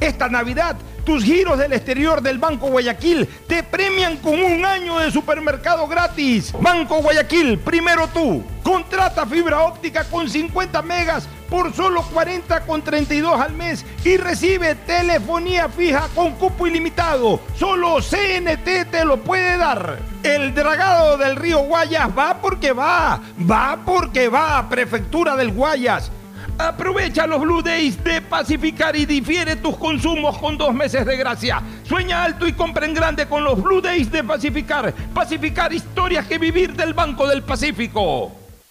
Esta Navidad tus giros del exterior del Banco Guayaquil te premian con un año de supermercado gratis. Banco Guayaquil, primero tú. Contrata fibra óptica con 50 megas por solo 40 con 32 al mes y recibe telefonía fija con cupo ilimitado. Solo CNT te lo puede dar. El dragado del río Guayas va porque va. Va porque va. Prefectura del Guayas. Aprovecha los Blue Days de Pacificar y difiere tus consumos con dos meses de gracia. Sueña alto y compra en grande con los Blue Days de Pacificar. Pacificar historias que vivir del Banco del Pacífico.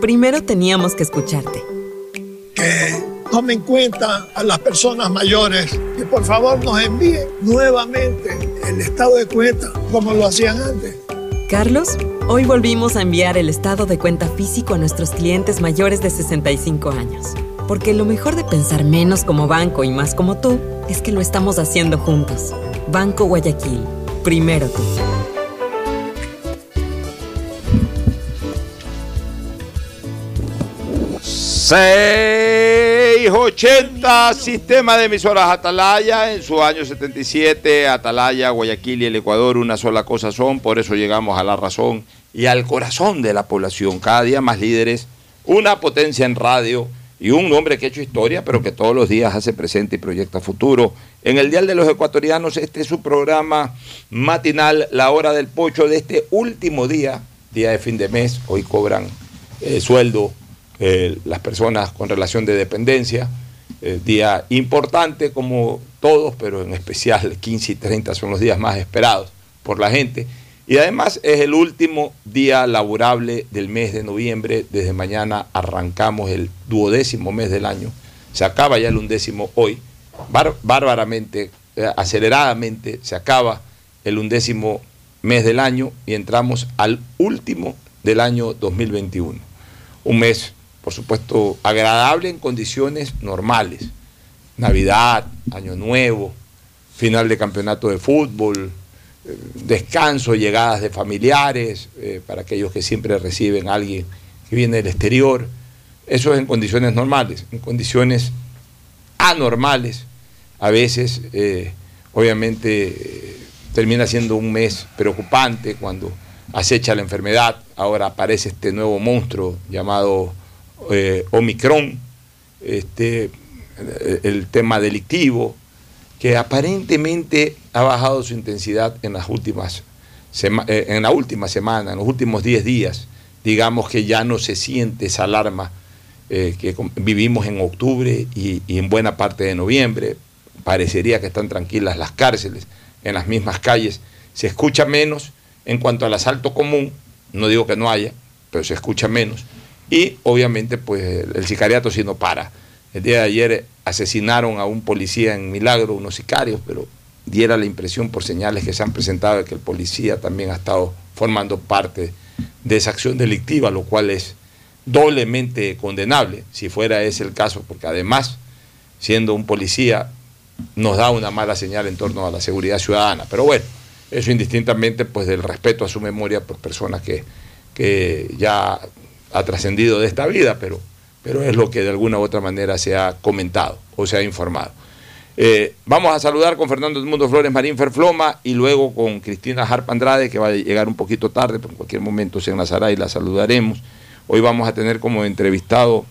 primero teníamos que escucharte. Que tomen en cuenta a las personas mayores y por favor nos envíen nuevamente el estado de cuenta como lo hacían antes. Carlos, hoy volvimos a enviar el estado de cuenta físico a nuestros clientes mayores de 65 años. Porque lo mejor de pensar menos como banco y más como tú es que lo estamos haciendo juntos. Banco Guayaquil Primero tú. 680 Sistema de emisoras Atalaya en su año 77, Atalaya, Guayaquil y el Ecuador una sola cosa son, por eso llegamos a la razón y al corazón de la población, cada día más líderes, una potencia en radio y un hombre que ha hecho historia, pero que todos los días hace presente y proyecta futuro. En el Dial de los Ecuatorianos, este es su programa matinal, La Hora del Pocho, de este último día, día de fin de mes. Hoy cobran eh, sueldo eh, las personas con relación de dependencia. Eh, día importante como todos, pero en especial 15 y 30 son los días más esperados por la gente. Y además es el último día laborable del mes de noviembre. Desde mañana arrancamos el duodécimo mes del año. Se acaba ya el undécimo hoy. bárbaramente, eh, aceleradamente, se acaba el undécimo mes del año y entramos al último del año 2021. Un mes, por supuesto, agradable en condiciones normales. Navidad, Año Nuevo, final de campeonato de fútbol, descanso, llegadas de familiares, eh, para aquellos que siempre reciben a alguien que viene del exterior. Eso es en condiciones normales. En condiciones anormales, a veces, eh, obviamente, eh, termina siendo un mes preocupante cuando acecha la enfermedad. Ahora aparece este nuevo monstruo llamado Omicron, este, el tema delictivo, que aparentemente ha bajado su intensidad en las últimas eh, en la última semana, en los últimos 10 días, digamos que ya no se siente esa alarma eh, que vivimos en octubre y, en buena parte de noviembre. Parecería que están tranquilas las cárceles, en las mismas calles. Se escucha menos en cuanto al asalto común, no digo que no haya, pero se escucha menos. Y obviamente pues el sicariato sí no para. El día de ayer asesinaron a un policía en Milagro, unos sicarios, pero diera la impresión por señales que se han presentado de que el policía también ha estado formando parte de esa acción delictiva, lo cual es doblemente condenable, si fuera ese el caso, porque además, siendo un policía, nos da una mala señal en torno a la seguridad ciudadana. Pero bueno, eso indistintamente pues del respeto a su memoria por personas que, que ya ha trascendido de esta vida, pero, pero es lo que de alguna u otra manera se ha comentado o se ha informado. Eh, vamos a saludar con Fernando Mundo Flores Marín Ferfloma y luego con Cristina Harp Andrade, que va a llegar un poquito tarde, pero en cualquier momento se enlazará y la saludaremos. Hoy vamos a tener como entrevistado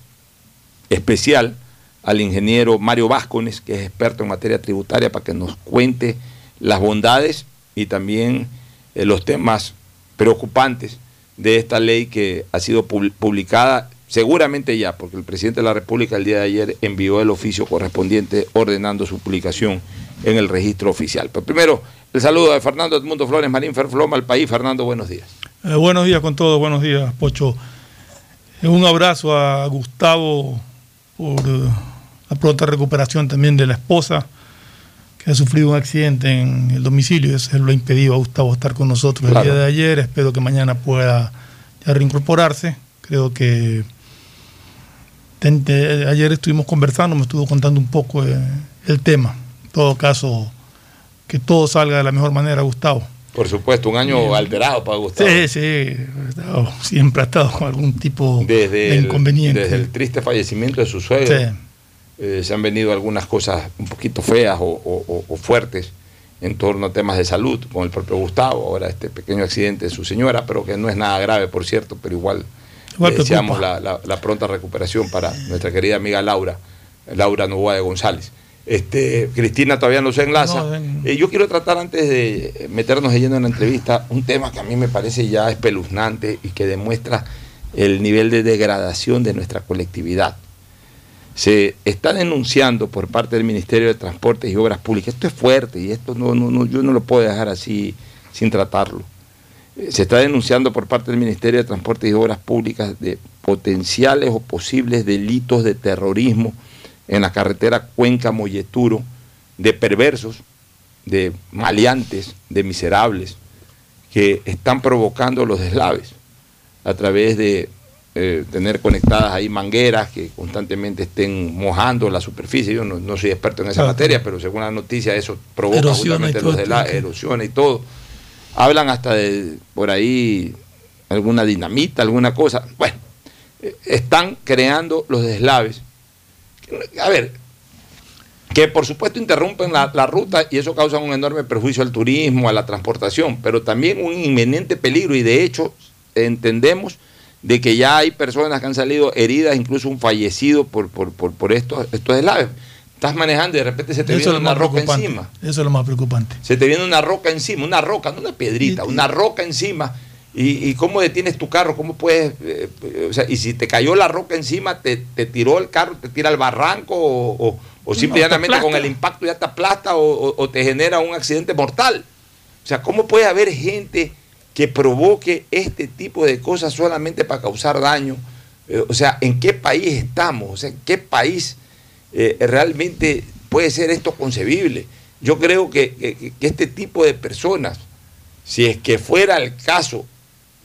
especial al ingeniero Mario Vázquez, que es experto en materia tributaria, para que nos cuente las bondades y también eh, los temas preocupantes de esta ley que ha sido publicada seguramente ya, porque el presidente de la República el día de ayer envió el oficio correspondiente ordenando su publicación en el registro oficial. Pero primero, el saludo de Fernando Edmundo Flores Marín Ferfloma al país. Fernando, buenos días. Eh, buenos días con todos, buenos días, Pocho. Eh, un abrazo a Gustavo por eh, la pronta recuperación también de la esposa que ha sufrido un accidente en el domicilio. Eso lo ha impedido a Gustavo estar con nosotros el día de ayer. Espero que mañana pueda ya reincorporarse. Creo que ayer estuvimos conversando, me estuvo contando un poco eh, el tema. En todo caso, que todo salga de la mejor manera, Gustavo. Por supuesto, un año alterado para Gustavo. Sí, sí, siempre ha estado con algún tipo de inconveniente. desde el triste fallecimiento de su suegro, eh, se han venido algunas cosas un poquito feas o, fuertes en torno a temas de salud con el propio Gustavo, ahora este pequeño accidente de su señora, pero que no es nada grave, por cierto, pero igual deseamos la, pronta recuperación para nuestra querida amiga Laura, Laura Novoa de González. Este, Cristina todavía no se enlaza. Eh, yo quiero tratar antes de meternos lleno en la entrevista un tema que a mí me parece ya espeluznante y que demuestra el nivel de degradación de nuestra colectividad. Se está denunciando por parte del Ministerio de Transportes y Obras Públicas. Esto es fuerte y esto no, no, yo no lo puedo dejar así sin tratarlo se está denunciando por parte del Ministerio de Transportes y Obras Públicas de potenciales o posibles delitos de terrorismo en la carretera Cuenca-Molleturo, de perversos, de maleantes, de miserables, que están provocando los deslaves a través de eh, tener conectadas ahí mangueras que constantemente estén mojando la superficie. Yo no, soy experto en esa materia, pero según la noticia eso provoca justamente los deslaves, erosión y todo Hablan hasta de por ahí alguna dinamita, alguna cosa. Bueno, eh, están creando los deslaves. A ver, que por supuesto interrumpen la, ruta y eso causa un enorme perjuicio al turismo, a la transportación, pero también un inminente peligro y de hecho entendemos de que ya hay personas que han salido heridas, incluso un fallecido por, por, por estos, estos deslaves estás manejando y de repente se te viene una roca encima. Eso es lo más preocupante. Se te viene una roca encima, una roca, no una piedrita, una roca encima. Y, cómo detienes tu carro? ¿Cómo puedes.? Eh, o sea, y si te cayó la roca encima, te, tiró el carro, te tira al barranco o, o, simplemente con el impacto ya te aplasta o, te genera un accidente mortal. O sea, ¿cómo puede haber gente que provoque este tipo de cosas solamente para causar daño? Eh, o sea, ¿en qué país estamos? O sea, ¿en qué país eh, realmente puede ser esto concebible. Yo creo que, este tipo de personas, si es que fuera el caso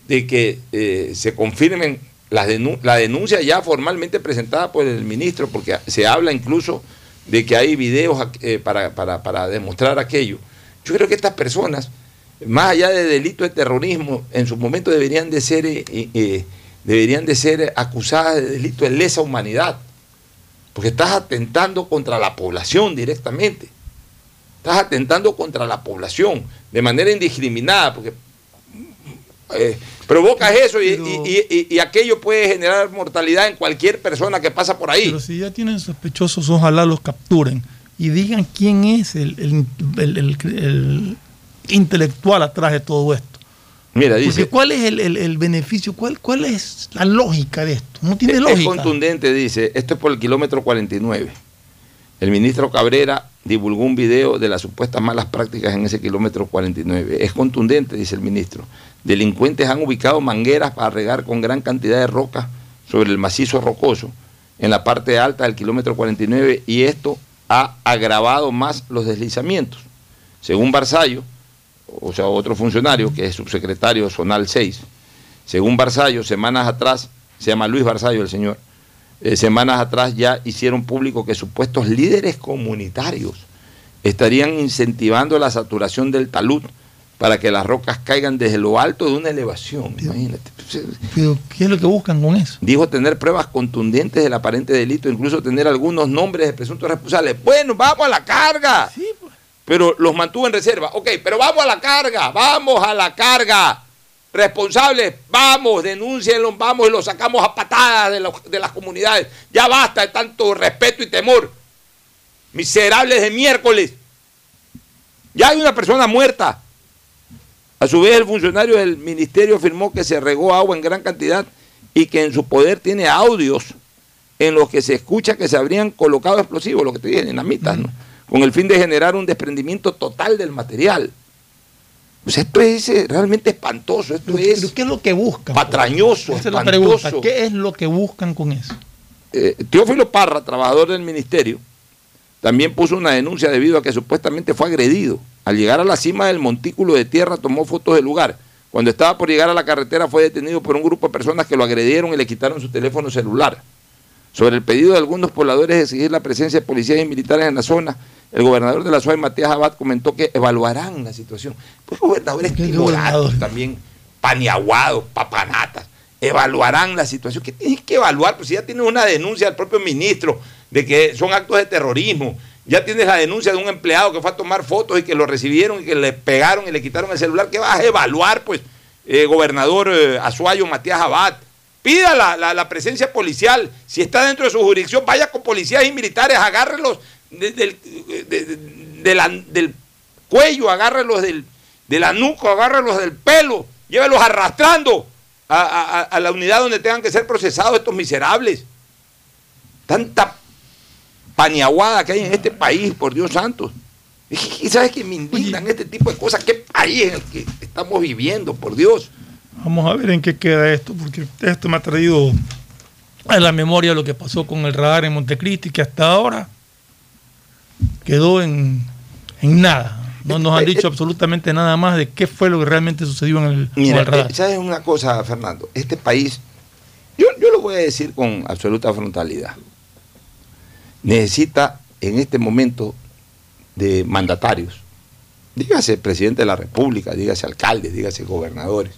de que eh, se confirmen la denuncia ya formalmente presentada por el ministro, porque se habla incluso de que hay videos eh, para, demostrar aquello. Yo creo que estas personas, más allá de delito de terrorismo, en su momento deberían de ser, deberían de ser acusadas de delito de lesa humanidad porque estás atentando contra la población directamente. Estás atentando contra la población de manera indiscriminada, porque eh, provocas eso y, aquello puede generar mortalidad en cualquier persona que pasa por ahí. Pero si ya tienen sospechosos, ojalá los capturen y digan quién es el, intelectual atrás de todo esto. Mira, dice. ¿cuál es el, el, beneficio? ¿Cuál, ¿Cuál es la lógica de esto? No tiene es, lógica. Es contundente, dice. Esto es por el kilómetro 49. El ministro Cabrera divulgó un video de las supuestas malas prácticas en ese kilómetro 49. Es contundente, dice el ministro. Delincuentes han ubicado mangueras para regar con gran cantidad de roca sobre el macizo rocoso en la parte alta del kilómetro 49 y esto ha agravado más los deslizamientos. Según Barzallo, o sea, otro funcionario que es subsecretario zonal 6. Según Barzallo, semanas atrás, se llama Luis Barzallo el señor, eh, semanas atrás ya hicieron público que supuestos líderes comunitarios estarían incentivando la saturación del talud para que las rocas caigan desde lo alto de una elevación. Imagínate. Pero, ¿qué es lo que buscan con eso? Dijo tener pruebas contundentes del aparente delito, incluso tener algunos nombres de presuntos responsables. Bueno, vamos a la carga. Sí, pero los mantuvo en reserva. Ok, pero vamos a la carga, vamos a la carga. Responsables, vamos, denúncienlo, vamos y los sacamos a patadas de, de las comunidades. Ya basta de tanto respeto y temor. Miserables de miércoles. Ya hay una persona muerta. A su vez, el funcionario del ministerio afirmó que se regó agua en gran cantidad y que en su poder tiene audios en los que se escucha que se habrían colocado explosivos, lo que te dije, dinamitas, ¿no? Con el fin de generar un desprendimiento total del material. Pues esto es eh, realmente espantoso, esto es... ¿Qué es lo que buscan? Patrañoso, espantoso. ¿Qué es lo que buscan con eso? Eh, Teófilo Parra, trabajador del ministerio, también puso una denuncia debido a que supuestamente fue agredido. Al llegar a la cima del montículo de tierra tomó fotos del lugar. Cuando estaba por llegar a la carretera fue detenido por un grupo de personas que lo agredieron y le quitaron su teléfono celular. Sobre el pedido de algunos pobladores de exigir la presencia de policías y militares en la zona, el gobernador de la SUAE, Matías Abad, comentó que evaluarán la situación. Pues gobernadores timoratos también, paniaguados, papanatas, evaluarán la situación. ¿Qué tienen que evaluar? Pues si ya tienes una denuncia del propio ministro de que son actos de terrorismo, ya tienes la denuncia de un empleado que fue a tomar fotos y que lo recibieron y que le pegaron y le quitaron el celular, ¿qué vas a evaluar, pues, eh, gobernador eh, Azuayo Matías Abad? Pida la, presencia policial. Si está dentro de su jurisdicción, vaya con policías y militares, agárrelos del, del cuello, agárrelos del, de la nuca, agárrelos del pelo, llévelos arrastrando a, la unidad donde tengan que ser procesados estos miserables. Tanta paniaguada que hay en este país, por Dios santo. Y sabes que me indignan este tipo de cosas. ¿Qué país en el que estamos viviendo, por Dios? Vamos a ver en qué queda esto, porque esto me ha traído a la memoria lo que pasó con el radar en Montecristi, que hasta ahora quedó en, nada. No nos han dicho absolutamente nada más de qué fue lo que realmente sucedió en el, Mira, radar. ¿Sabes una cosa, Fernando? Este país, yo, yo lo voy a decir con absoluta frontalidad, necesita en este momento de mandatarios, dígase presidente de la República, dígase alcaldes, dígase gobernadores,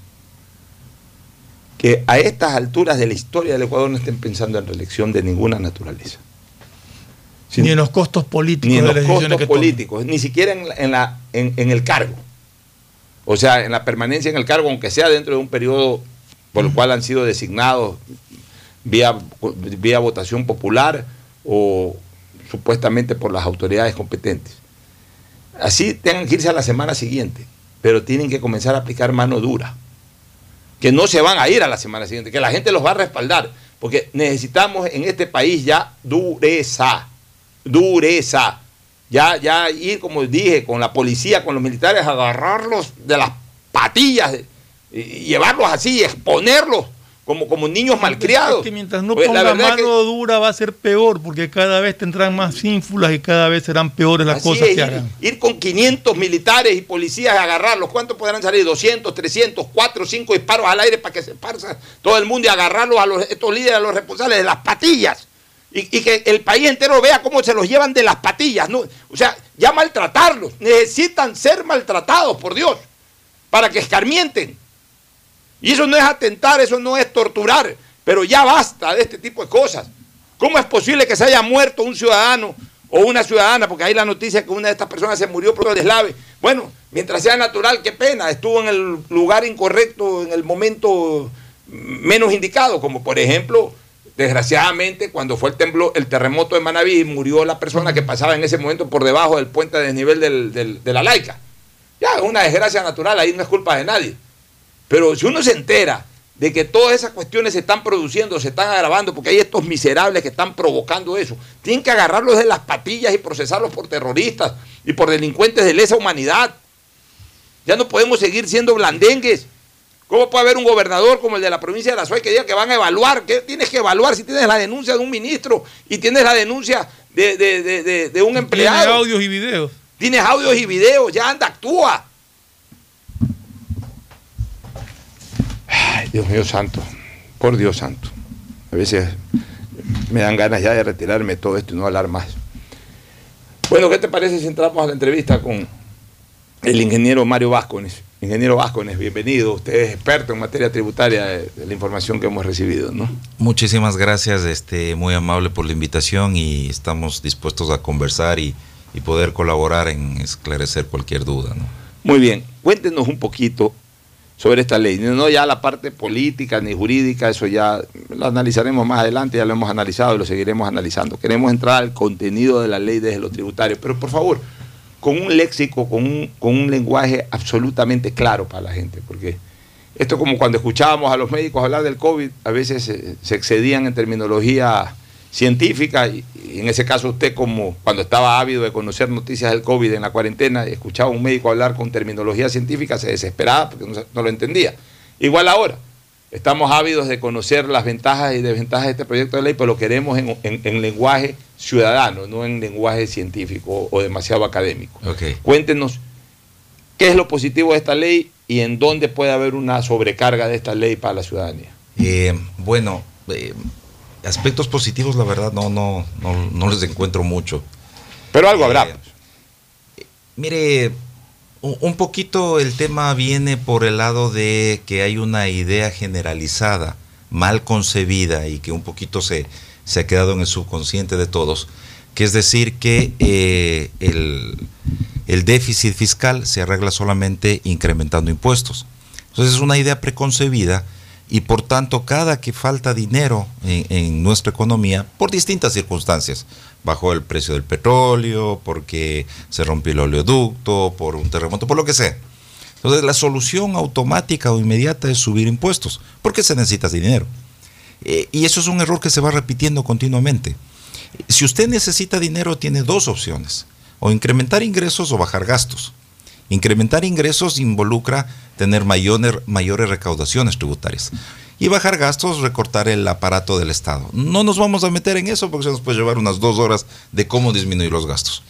que a estas alturas de la historia del Ecuador no estén pensando en reelección de ninguna naturaleza. Ni en los costos políticos. Ni en los costos políticos, ni siquiera en, la, en, el cargo. O sea, en la permanencia en el cargo, aunque sea dentro de un periodo por el cual han sido designados vía, vía votación popular o supuestamente por las autoridades competentes. Así tengan que irse a la semana siguiente, pero tienen que comenzar a aplicar mano dura que no se van a ir a la semana siguiente, que la gente los va a respaldar, porque necesitamos en este país ya dureza, dureza. Ya, ya ir, como dije, con la policía, con los militares, agarrarlos de las patillas, y llevarlos así, exponerlos como, como niños malcriados. que mientras no pues, ponga mano dura va a ser peor, porque cada vez tendrán más ínfulas y cada vez serán peores las cosas que hagan. Ir con 500 militares y policías a agarrarlos, ¿cuántos podrán salir? 200, 300, 4, 5 disparos al aire para que se esparza todo el mundo y agarrarlos a los, estos líderes, a los responsables de las patillas. Y, que el país entero vea cómo se los llevan de las patillas. ¿no? O sea, ya maltratarlos. Necesitan ser maltratados, por Dios, para que escarmienten. Y eso no es atentar, eso no es torturar, pero ya basta de este tipo de cosas. ¿Cómo es posible que se haya muerto un ciudadano o una ciudadana? Porque hay la noticia que una de estas personas se murió por el deslave. Bueno, mientras sea natural, qué pena, estuvo en el lugar incorrecto, en el momento menos indicado, como por ejemplo, desgraciadamente, cuando fue el, temblor, el terremoto de Manaví, murió la persona que pasaba en ese momento por debajo del puente de desnivel de la laica. Ya, es una desgracia natural, ahí no es culpa de nadie. Pero si uno se entera de que todas esas cuestiones se están produciendo, se están agravando, porque hay estos miserables que están provocando eso, tienen que agarrarlos de las patillas y procesarlos por terroristas y por delincuentes de lesa humanidad. Ya no podemos seguir siendo blandengues. ¿Cómo puede haber un gobernador como el de la provincia de la Suárez que diga que van a evaluar? ¿Qué tienes que evaluar si tienes la denuncia de un ministro y tienes la denuncia de, un empleado? Tienes audios y videos. Tienes audios y videos, ya anda, actúa. Ay, Dios mío santo, por Dios santo. A veces me dan ganas ya de retirarme todo esto y no hablar más. Bueno, ¿qué te parece si entramos a la entrevista con el ingeniero Mario Vázquez? Ingeniero Vázquez, bienvenido. Usted es experto en materia tributaria de, la información que hemos recibido, ¿no? Muchísimas gracias, este, muy amable por la invitación y estamos dispuestos a conversar y, y poder colaborar en esclarecer cualquier duda, ¿no? Muy bien, cuéntenos un poquito sobre esta ley. No ya la parte política ni jurídica, eso ya lo analizaremos más adelante, ya lo hemos analizado y lo seguiremos analizando. Queremos entrar al contenido de la ley desde lo tributario, pero por favor, con un léxico, con un, con un lenguaje absolutamente claro para la gente, porque esto es como cuando escuchábamos a los médicos hablar del COVID, a veces se, excedían en terminología científica, y, en ese caso usted como cuando estaba ávido de conocer noticias del COVID en la cuarentena, escuchaba a un médico hablar con terminología científica, se desesperaba porque no, lo entendía. Igual ahora, estamos ávidos de conocer las ventajas y desventajas de este proyecto de ley, pero lo queremos en, lenguaje ciudadano, no en lenguaje científico o, demasiado académico. Cuéntenos qué es lo positivo de esta ley y en dónde puede haber una sobrecarga de esta ley para la ciudadanía. Eh, bueno, eh, aspectos positivos, la verdad, no, no, no, les encuentro mucho. Pero algo habrá. Eh, mire, un poquito el tema viene por el lado de que hay una idea generalizada, mal concebida y que un poquito se, se ha quedado en el subconsciente de todos, que es decir que eh, el, déficit fiscal se arregla solamente incrementando impuestos. Entonces es una idea preconcebida y por tanto cada que falta dinero en, nuestra economía, por distintas circunstancias, bajó el precio del petróleo, porque se rompió el oleoducto, por un terremoto, por lo que sea. Entonces la solución automática o inmediata es subir impuestos, porque se necesita dinero. Eh, y eso es un error que se va repitiendo continuamente. Si usted necesita dinero, tiene dos opciones, o incrementar ingresos o bajar gastos. Incrementar ingresos involucra tener mayores recaudaciones tributarias. Y bajar gastos, recortar el aparato del Estado. No nos vamos a meter en eso porque se nos puede llevar unas dos horas de cómo disminuir los gastos.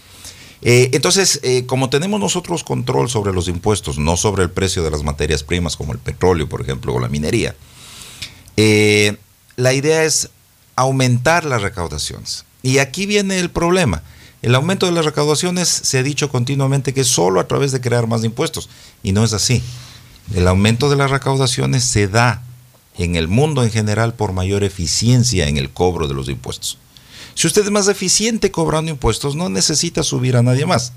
Eh, entonces, eh, como tenemos nosotros control sobre los impuestos, no sobre el precio de las materias primas como el petróleo, por ejemplo, o la minería, la idea es aumentar las recaudaciones. Y aquí viene el problema. El aumento de las recaudaciones se ha dicho continuamente que es solo a través de crear más impuestos. Y no es así. El aumento de las recaudaciones se da en el mundo en general por mayor eficiencia en el cobro de los impuestos. Si usted es más eficiente cobrando impuestos, no necesita subir a nadie más.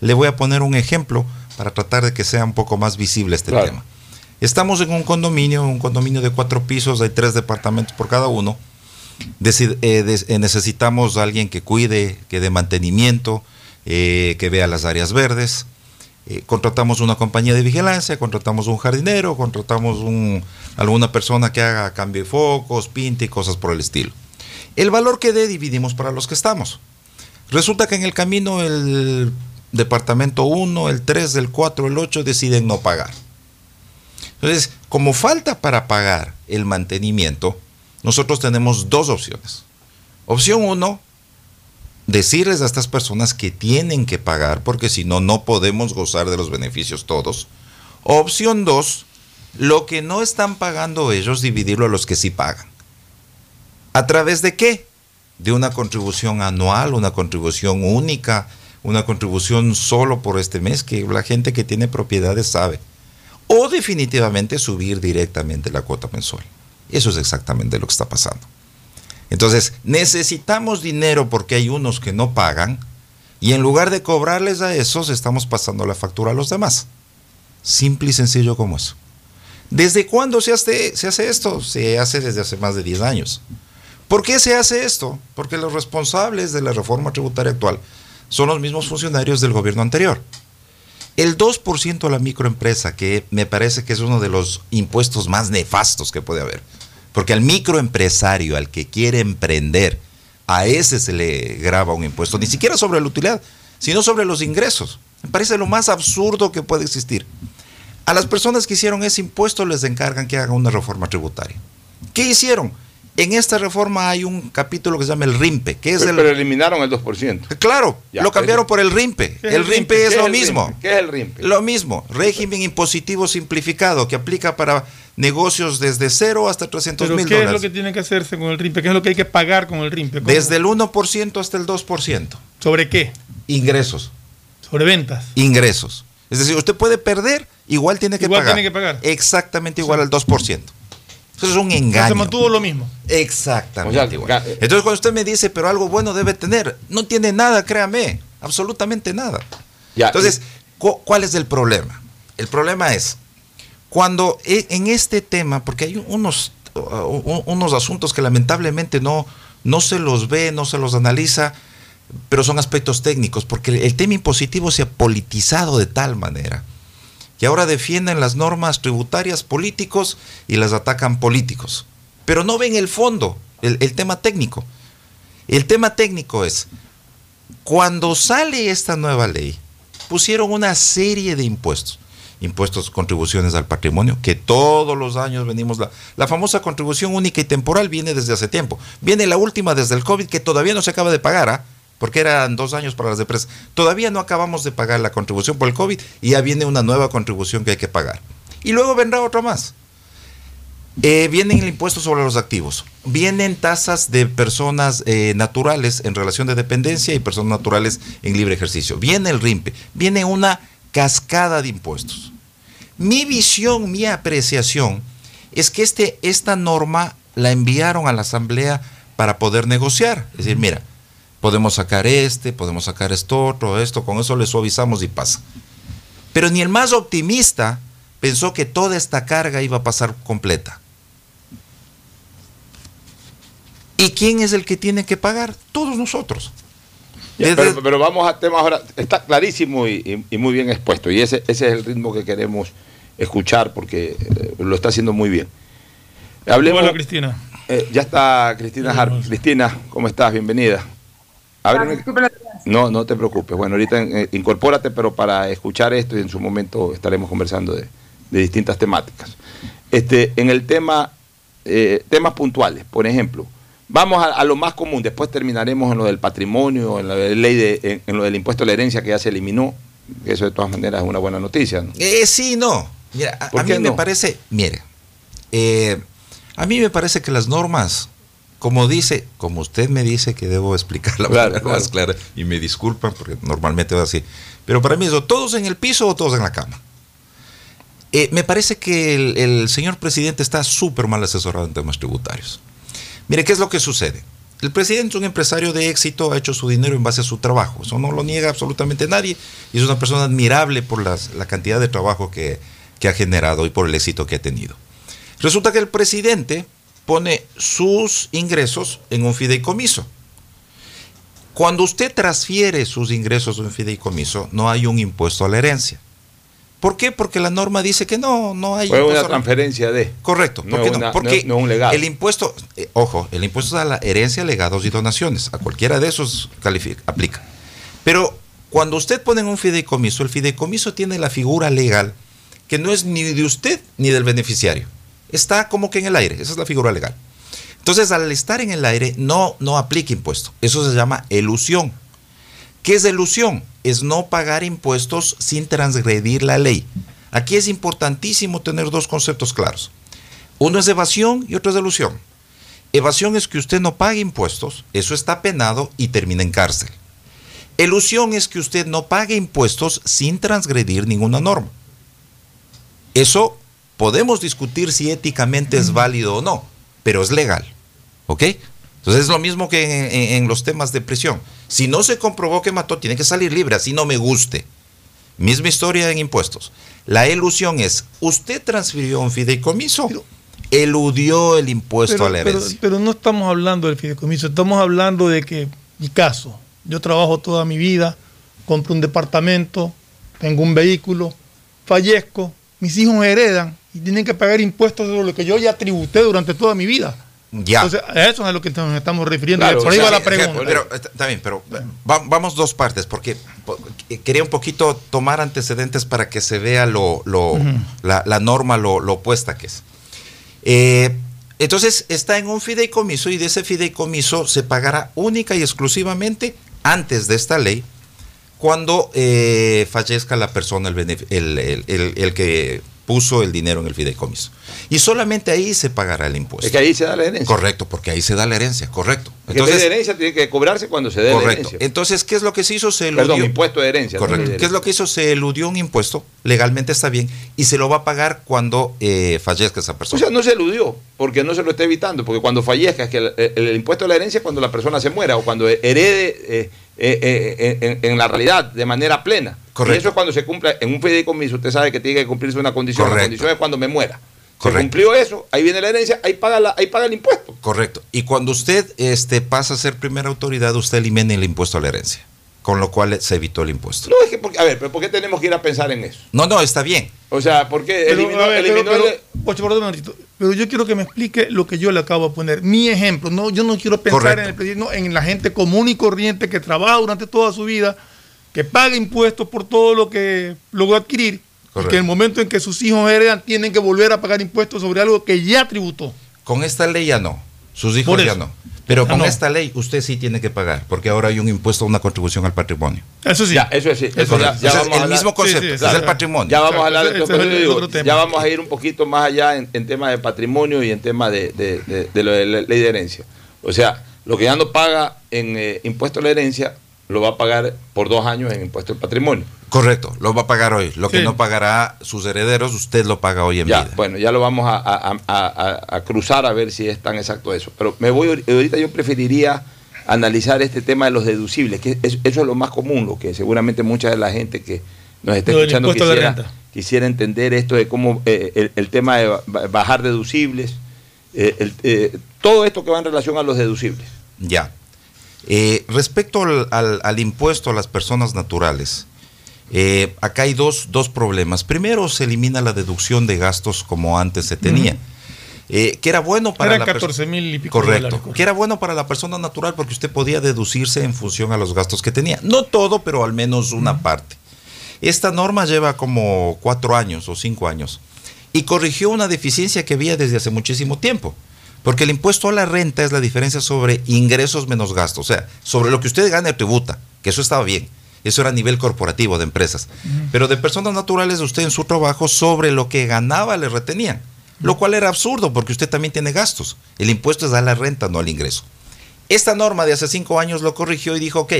Le voy a poner un ejemplo para tratar de que sea un poco más visible este tema. Estamos en un condominio, un condominio de cuatro pisos, hay tres departamentos por cada uno eh, eh, necesitamos alguien que cuide, que dé mantenimiento, eh, que vea las áreas verdes. contratamos una compañía de vigilancia, contratamos un jardinero, contratamos un, alguna persona que haga cambio de focos, pinte y cosas por el estilo. El valor que dé dividimos para los que estamos. Resulta que en el camino el departamento 1, el 3, el 4, el 8 deciden no pagar. Entonces, como falta para pagar el mantenimiento, nosotros tenemos dos opciones. Opción uno, decirles a estas personas que tienen que pagar porque si no, no podemos gozar de los beneficios todos. Opción dos, lo que no están pagando ellos, dividirlo a los que sí pagan. ¿A través de qué? De una contribución anual, una contribución única, una contribución solo por este mes que la gente que tiene propiedades sabe. O definitivamente subir directamente la cuota mensual. Eso es exactamente lo que está pasando. Entonces, necesitamos dinero porque hay unos que no pagan y en lugar de cobrarles a esos, estamos pasando la factura a los demás. Simple y sencillo como eso. ¿Desde cuándo se hace, se hace esto? Se hace desde hace más de 10 años. ¿Por qué se hace esto? Porque los responsables de la reforma tributaria actual son los mismos funcionarios del gobierno anterior. El 2% a la microempresa, que me parece que es uno de los impuestos más nefastos que puede haber. Porque al microempresario, al que quiere emprender, a ese se le graba un impuesto, ni siquiera sobre la utilidad, sino sobre los ingresos. Me parece lo más absurdo que puede existir. A las personas que hicieron ese impuesto les encargan que hagan una reforma tributaria. ¿Qué hicieron? En esta reforma hay un capítulo que se llama el RIMPE, que es pero, el... pero eliminaron el 2%. Claro, Ya, lo cambiaron es- por el RIMPE. ¿Qué es El el RIMPE ¿Qué es lo mismo. RIMPE? ¿Qué es el RIMPE? Lo mismo, régimen impositivo simplificado que aplica para negocios desde 0 hasta 300 Pero mil ¿qué es lo dólares. que tiene que hacerse con el RIMPE? ¿Qué es lo que hay que pagar con el RIMPE? ¿Cómo? Desde el 1% hasta el 2%. ¿Sobre qué? Ingresos, Sobre ventas. ingresos. Es decir, usted puede perder, igual tiene que Igual pagar. tiene que pagar. Exactamente igual al 2%. Eso es un Se engaño. mantuvo lo mismo. Exactamente O sea, igual. ga- Entonces cuando usted me dice, pero algo bueno debe tener, no tiene nada, créame, absolutamente nada. Ya, Entonces, cu- ¿cuál es el problema? El problema es, cuando e- en este tema, porque hay unos, uh, unos asuntos que lamentablemente no, no se los ve, no se los analiza, pero son aspectos técnicos, porque el, el tema impositivo se ha politizado de tal manera que ahora defienden las normas tributarias políticos y las atacan políticos, pero no ven el fondo, el, tema técnico. El tema técnico es, cuando sale esta nueva ley, pusieron una serie de impuestos. Impuestos, contribuciones al patrimonio, que todos los años venimos, la, la famosa contribución única y temporal viene desde hace tiempo. Viene la última desde el COVID, que todavía no se acaba de pagar, ¿ah? Porque eran dos años para las empresas. Todavía no acabamos de pagar la contribución por el COVID y ya viene una nueva contribución que hay que pagar. Y luego vendrá otra más. Eh, viene el impuesto sobre los activos. Vienen tasas de personas eh, naturales en relación de dependencia y personas naturales en libre ejercicio. Viene el RIMPE. Viene una cascada de impuestos. Mi visión, mi apreciación es que este, esta norma la enviaron a la Asamblea para poder negociar. Es decir, mira, podemos sacar este, podemos sacar esto otro, esto, con eso le suavizamos y pasa. Pero ni el más optimista pensó que toda esta carga iba a pasar completa. ¿Y quién es el que tiene que pagar? Todos nosotros. Ya, Desde- pero, pero vamos a temas ahora. Está clarísimo y, y- y muy bien expuesto. Y ese, ese es el ritmo que queremos escuchar porque eh, lo está haciendo muy bien. Hablemos. Hola, Cristina. eh, ya está Cristina Hart. Cristina, ¿cómo estás? Bienvenida. A ver, no, no te preocupes. Bueno, ahorita eh, incorpórate, pero para escuchar esto y en su momento estaremos conversando de, de distintas temáticas. Este, en el tema, eh, temas puntuales, por ejemplo, vamos a, a lo más común, después terminaremos en lo del patrimonio, en la ley de, en, en lo del impuesto a la herencia que ya se eliminó, eso de todas maneras es una buena noticia. ¿no? Eh, sí, no. Mira, a, ¿Por a qué mí me parece, mire, eh, a mí me parece que las normas, como dice, como usted me dice que debo Claro, manera claro. más clara, y me disculpan porque normalmente va así, pero para mí es o todos en el piso o todos en la cama. Eh, me parece que el, el señor presidente está súper mal asesorado en temas tributarios. Mire, ¿qué es lo que sucede? El presidente es un empresario de éxito, ha hecho su dinero en base a su trabajo. Eso no lo niega absolutamente nadie. Y es una persona admirable por las- la cantidad de trabajo que, que ha generado y por el éxito que ha tenido. Resulta que el presidente pone sus ingresos en un fideicomiso. Cuando usted transfiere sus ingresos a un fideicomiso, no hay un impuesto a la herencia. ¿Por qué? Porque la norma dice que no, no hay Fue una transferencia de. Correcto. No ¿Por qué es no? una- Porque no- no un legado. el impuesto, eh, ojo, el impuesto a la herencia, legados y donaciones, a cualquiera de esos califica, aplica. Pero cuando usted pone en un fideicomiso, el fideicomiso tiene la figura legal que no es ni de usted ni del beneficiario. Está como que en el aire, esa es la figura legal. Entonces, al estar en el aire, no, no aplica impuesto. Eso se llama elusión. ¿Qué es elusión? Es no pagar impuestos sin transgredir la ley. Aquí es importantísimo tener dos conceptos claros. Uno es evasión y otro es elusión. Evasión es que usted no pague impuestos, eso está penado y termina en cárcel. Elusión es que usted no pague impuestos sin transgredir ninguna norma. Eso podemos discutir si éticamente es válido o no, pero es legal. ¿Ok? Entonces es lo mismo que en, en- en los temas de prisión. Si no se comprobó que mató, tiene que salir libre, así no me guste. Misma historia en impuestos. La elusión es, usted transfirió un fideicomiso, eludió el impuesto Pero, a la pero- herencia. pero no estamos hablando del fideicomiso, estamos hablando de que, mi caso, yo trabajo toda mi vida, compro un departamento, tengo un vehículo, fallezco, mis hijos heredan y tienen que pagar impuestos sobre lo que yo ya tributé durante toda mi vida. Ya. Entonces, a eso es a lo que nos estamos refiriendo. Claro, Por ahí o sea, va la pregunta. Pero, está está bien, pero va- vamos dos partes, porque po- quería un poquito tomar antecedentes para que se vea lo, lo- la, la norma, lo, lo opuesta que es. Eh, entonces, está en un fideicomiso y de ese fideicomiso se pagará única y exclusivamente antes de esta ley cuando eh, fallezca la persona, el- el- el- el que puso el dinero en el fideicomiso. Y solamente ahí se pagará el impuesto. Es que ahí se da la herencia. Correcto, porque ahí se da la herencia, correcto. Porque en vez de herencia tiene que cobrarse cuando se dé la correcto. herencia. Entonces, ¿qué es lo que se hizo? Se eludió. Perdón, impuesto de herencia. no Correcto. ¿Qué es lo que hizo? Se eludió un impuesto, legalmente está bien, y se lo va a pagar cuando eh, fallezca esa O persona. sea, no se eludió, porque no se lo está evitando, porque cuando fallezca, es que el, el- el impuesto de la herencia es cuando la persona se muera o cuando herede eh, eh, eh, en, en la realidad de manera plena. Correcto. Y eso es cuando se cumple en un fideicomiso, usted sabe que tiene que cumplirse una condición. La condición es cuando me muera. Correcto. Se cumplió eso, ahí viene la herencia, ahí paga, la, ahí paga el impuesto. Correcto. Y cuando usted este, pasa a ser primera autoridad, usted elimina el impuesto a la herencia, con lo cual se evitó el impuesto. No, es que, porque- a ver, pero ¿por qué tenemos que ir a pensar en eso? No, no, está bien. O sea, ¿por qué Pero, eliminó, ver, eliminó pero, el- Pocho, perdón un momentito. Pero yo quiero que me explique lo que yo le acabo de poner. Mi ejemplo. No, yo no quiero pensar Correcto. en el presidente, no, en la gente común y corriente que trabaja durante toda su vida, que paga impuestos por todo lo que logró adquirir. Y Correcto. que en el momento en que sus hijos heredan, tienen que volver a pagar impuestos sobre algo que ya tributó. Con esta ley ya no. Sus hijos ya no. Pero Ah, con no. esta ley usted sí tiene que pagar, porque ahora hay un impuesto, una contribución al patrimonio. Eso sí. Ya, eso es sí. Eso Eso ya, es. ya Ese es vamos a el mismo concepto, Sí, sí, es el patrimonio. Ya vamos a hablar de esto, digo, tema. ya vamos a ir un poquito más allá en, en temas de patrimonio y en temas de, de- de- de lo de la ley de herencia. O sea, lo que ya no paga en eh, impuesto a la herencia, lo va a pagar por dos años en impuesto al patrimonio. Correcto, lo va a pagar hoy. Lo que no pagará sus herederos, usted lo paga hoy en Ya, vida. bueno, ya lo vamos a, a- a- a- a cruzar a ver si es tan exacto eso. Pero me voy ahor- ahorita yo preferiría analizar este tema de los deducibles, que es- eso es lo más común, lo que seguramente mucha de la gente que nos está escuchando quisiera, quisiera entender esto de cómo eh, el, el tema de ba- bajar deducibles, eh, el- eh, todo esto que va en relación a los deducibles. Ya. Eh, respecto al, al- al impuesto a las personas naturales, eh, acá hay dos, dos problemas. Primero, se elimina la deducción de gastos como antes se tenía. Eh, que era bueno para Eran la perso- 14 mil y pico Correcto. dólares. Que era bueno para la persona natural porque usted podía deducirse en función a los gastos que tenía. No todo, pero al menos una parte. Esta norma lleva como cuatro años o cinco años y corrigió una deficiencia que había desde hace muchísimo tiempo. Porque el impuesto a la renta es la diferencia sobre ingresos menos gastos. O sea, sobre lo que usted gana tributa, que eso estaba bien. Eso era a nivel corporativo de empresas. Pero de personas naturales, usted en su trabajo, sobre lo que ganaba le retenían. Lo cual era absurdo porque usted también tiene gastos. El impuesto es a la renta, no al ingreso. Esta norma de hace cinco años lo corrigió y dijo, ok,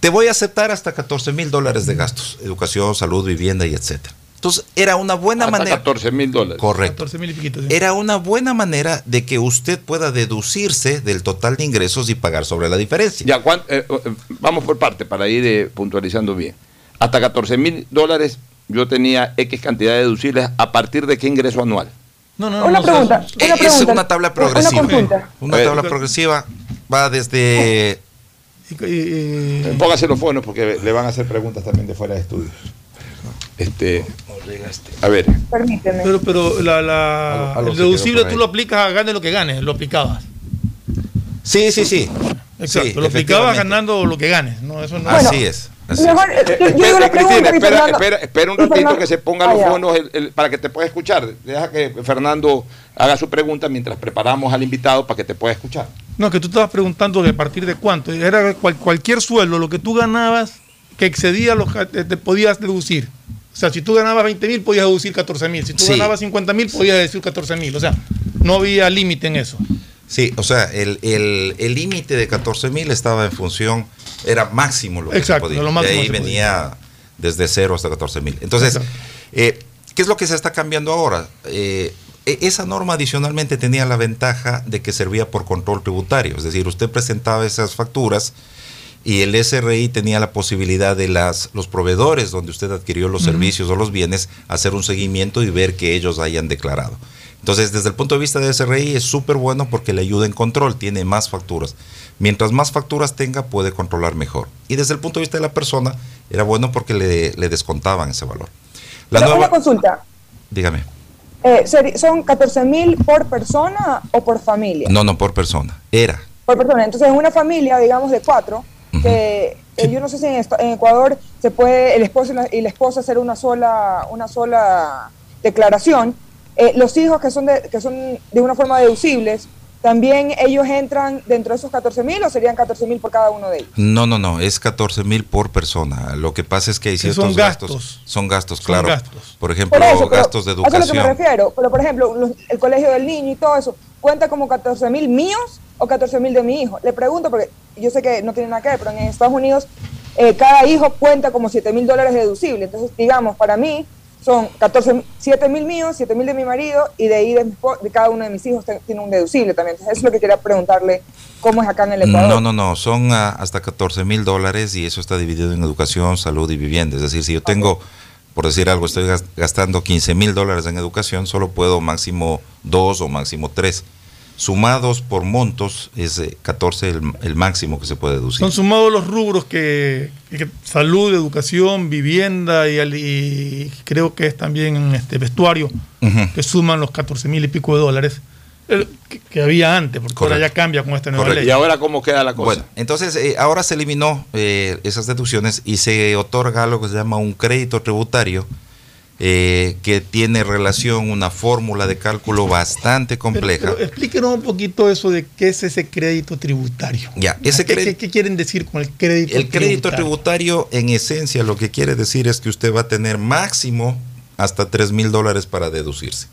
te voy a aceptar hasta 14 mil dólares de gastos. Educación, salud, vivienda y etcétera. Entonces, era una buena Hasta manera. 14 mil dólares. Correcto. 14 mil y piquito. sí. Era una buena manera de que usted pueda deducirse del total de ingresos y pagar sobre la diferencia. Ya, ¿cuán- eh, eh, vamos por parte para ir eh, puntualizando bien. Hasta 14 mil dólares yo tenía X cantidad de deducibles a partir de qué ingreso anual. No, no, no. Una no, o sea, pregunta, una es pregunta. una tabla progresiva. Una tabla progresiva va desde... y- y- y- Póngase los buenos porque le van a hacer preguntas también de fuera de estudios. Este, a ver, Permíteme. Pero, pero la, la- el deducible tú lo aplicas a gane lo que ganes, lo aplicabas. Sí, sí, sí. Exacto, Sí, lo aplicabas ganando lo que ganes. No, eso no Así es. así es. Mejor, eh, yo, yo digo la espera, pregunta Cristina, y espera, Fernando- espera, espera un ratito que se pongan Ah, los ya. bonos el- el- para que te pueda escuchar. Deja que Fernando haga su pregunta mientras preparamos al invitado para que te pueda escuchar. No, que tú estabas preguntando de a partir de cuánto. Era cual- cualquier sueldo, lo que tú ganabas que excedía los que te, te podías deducir. O sea, si tú ganabas 20 mil, podías deducir 14 mil. Si tú Sí. ganabas 50 mil, podías deducir 14 mil. O sea, no había límite en eso. Sí, o sea, el el- el límite de 14 mil estaba en función, era máximo lo que Exacto, se podía. lo máximo de ahí podía. venía desde cero hasta 14 mil. Entonces, eh, ¿qué es lo que se está cambiando ahora? Eh, e- esa norma adicionalmente tenía la ventaja de que servía por control tributario, es decir, usted presentaba esas facturas y el SRI tenía la posibilidad de las, los proveedores donde usted adquirió los servicios o los bienes hacer un seguimiento y ver que ellos hayan declarado. Entonces, desde el punto de vista de SRI es súper bueno porque le ayuda en control, tiene más facturas. Mientras más facturas tenga, puede controlar mejor. Y desde el punto de vista de la persona, era bueno porque le, le descontaban ese valor. La nueva, una consulta. Dígame. Eh, ¿Son 14 mil por persona o por familia? No, no, por persona. Era. Por persona. Entonces, en una familia, digamos, de cuatro, que eh, yo no sé si en, Ecuador se puede el esposo y la, esposa hacer una sola, una sola declaración. Eh, los hijos que son, de, que son de una forma deducibles, ¿también ellos entran dentro de esos 14 mil o serían 14 mil por cada uno de ellos? No, no, no, es 14 mil por persona. Lo que pasa es que hay ciertos son gastos, Son gastos, claro. Por ejemplo, gastos de educación. Eso es lo que me refiero. Pero, por ejemplo, el colegio del niño y todo eso, ¿cuenta como 14 mil míos o 14 mil de mi hijo? Le pregunto porque yo sé que no tiene nada que ver, pero en Estados Unidos eh, cada hijo cuenta como 7 mil dólares deducibles. Entonces, digamos, para mí son 14, 7 mil míos, 7 mil de mi marido y de ahí de, cada uno de mis hijos tiene un deducible también. Entonces, eso es lo que quería preguntarle, ¿cómo es acá en el Ecuador? No, no, no, son ah, hasta 14 mil dólares y eso está dividido en educación, salud y vivienda. Es decir, si yo tengo, por decir algo, estoy gastando 15 mil dólares en educación, solo puedo máximo 2 o máximo 3 sumados por montos es 14 el, máximo que se puede deducir. Son sumados los rubros que, salud, educación, vivienda y, creo que es también este vestuario, que suman los 14 mil y pico de dólares. que, había antes, porque ahora ya cambia con esta nueva ley. ¿Y ahora cómo queda la cosa? Bueno, entonces eh, ahora se eliminó eh, esas deducciones y se otorga lo que se llama un crédito tributario eh, que tiene relación, una fórmula de cálculo bastante compleja. explíquenos un poquito eso de qué es ese crédito tributario. Ya, ese ¿Qué, ¿Qué, quieren decir con el crédito el tributario? El crédito tributario, en esencia, lo que quiere decir es que usted va a tener máximo hasta 3 mil dólares para deducirse.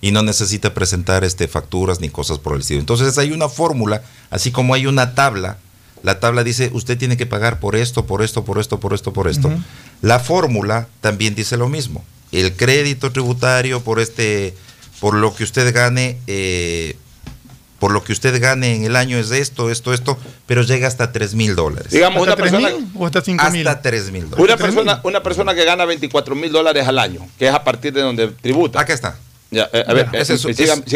Y no necesita presentar este, facturas ni cosas por el estilo. Entonces hay una fórmula, así como hay una tabla la tabla dice usted tiene que pagar por esto, por esto, por esto, por esto, por esto. La fórmula también dice lo mismo. El crédito tributario por este, por lo que usted gane, eh, por lo que usted gane en el año es esto, esto, esto, pero llega hasta 3 mil dólares. Digamos, una persona. ¿O hasta 5 mil? Hasta 3 mil dólares. Una persona, una persona que gana 24 mil dólares al año, que es a partir de donde tributa. Acá está. Ya, eh, a ver,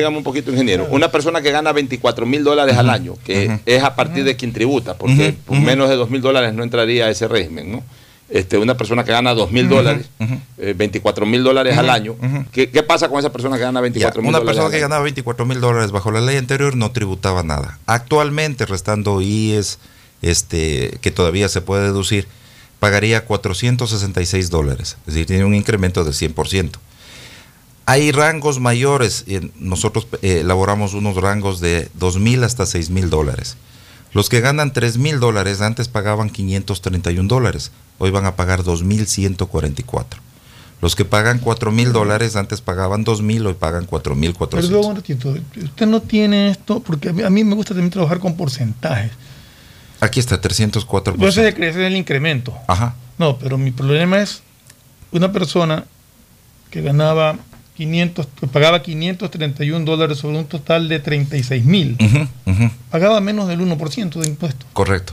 un poquito, ingeniero. Una persona que gana 24 mil dólares al año, que es a partir de quien tributa, porque por menos de 2 mil dólares no entraría a ese régimen, ¿no? Este, una persona que gana 2 mil dólares, 24 eh, mil dólares al año, ¿qué, pasa con esa persona que gana 24 mil dólares? Una persona que ganaba 24 mil dólares bajo la ley anterior no tributaba nada. Actualmente, restando IES, este, que todavía se puede deducir, pagaría 466 dólares, es decir, tiene un incremento del 100%. Hay rangos mayores, nosotros eh, elaboramos unos rangos de 2 mil hasta 6 mil dólares. Los que ganan 3 mil dólares antes pagaban 531 dólares, hoy van a pagar 2.144. Los que pagan 4 mil dólares antes pagaban 2 mil, hoy pagan 4 mil 400. Perdón, usted no tiene esto, porque a mí me gusta también trabajar con porcentajes. Aquí está, 304%. Yo sé que ese es el incremento. Ajá. No, pero mi problema es una persona que ganaba 500, pagaba 531 dólares sobre un total de 36 mil. Pagaba menos del 1% de impuestos. Correcto.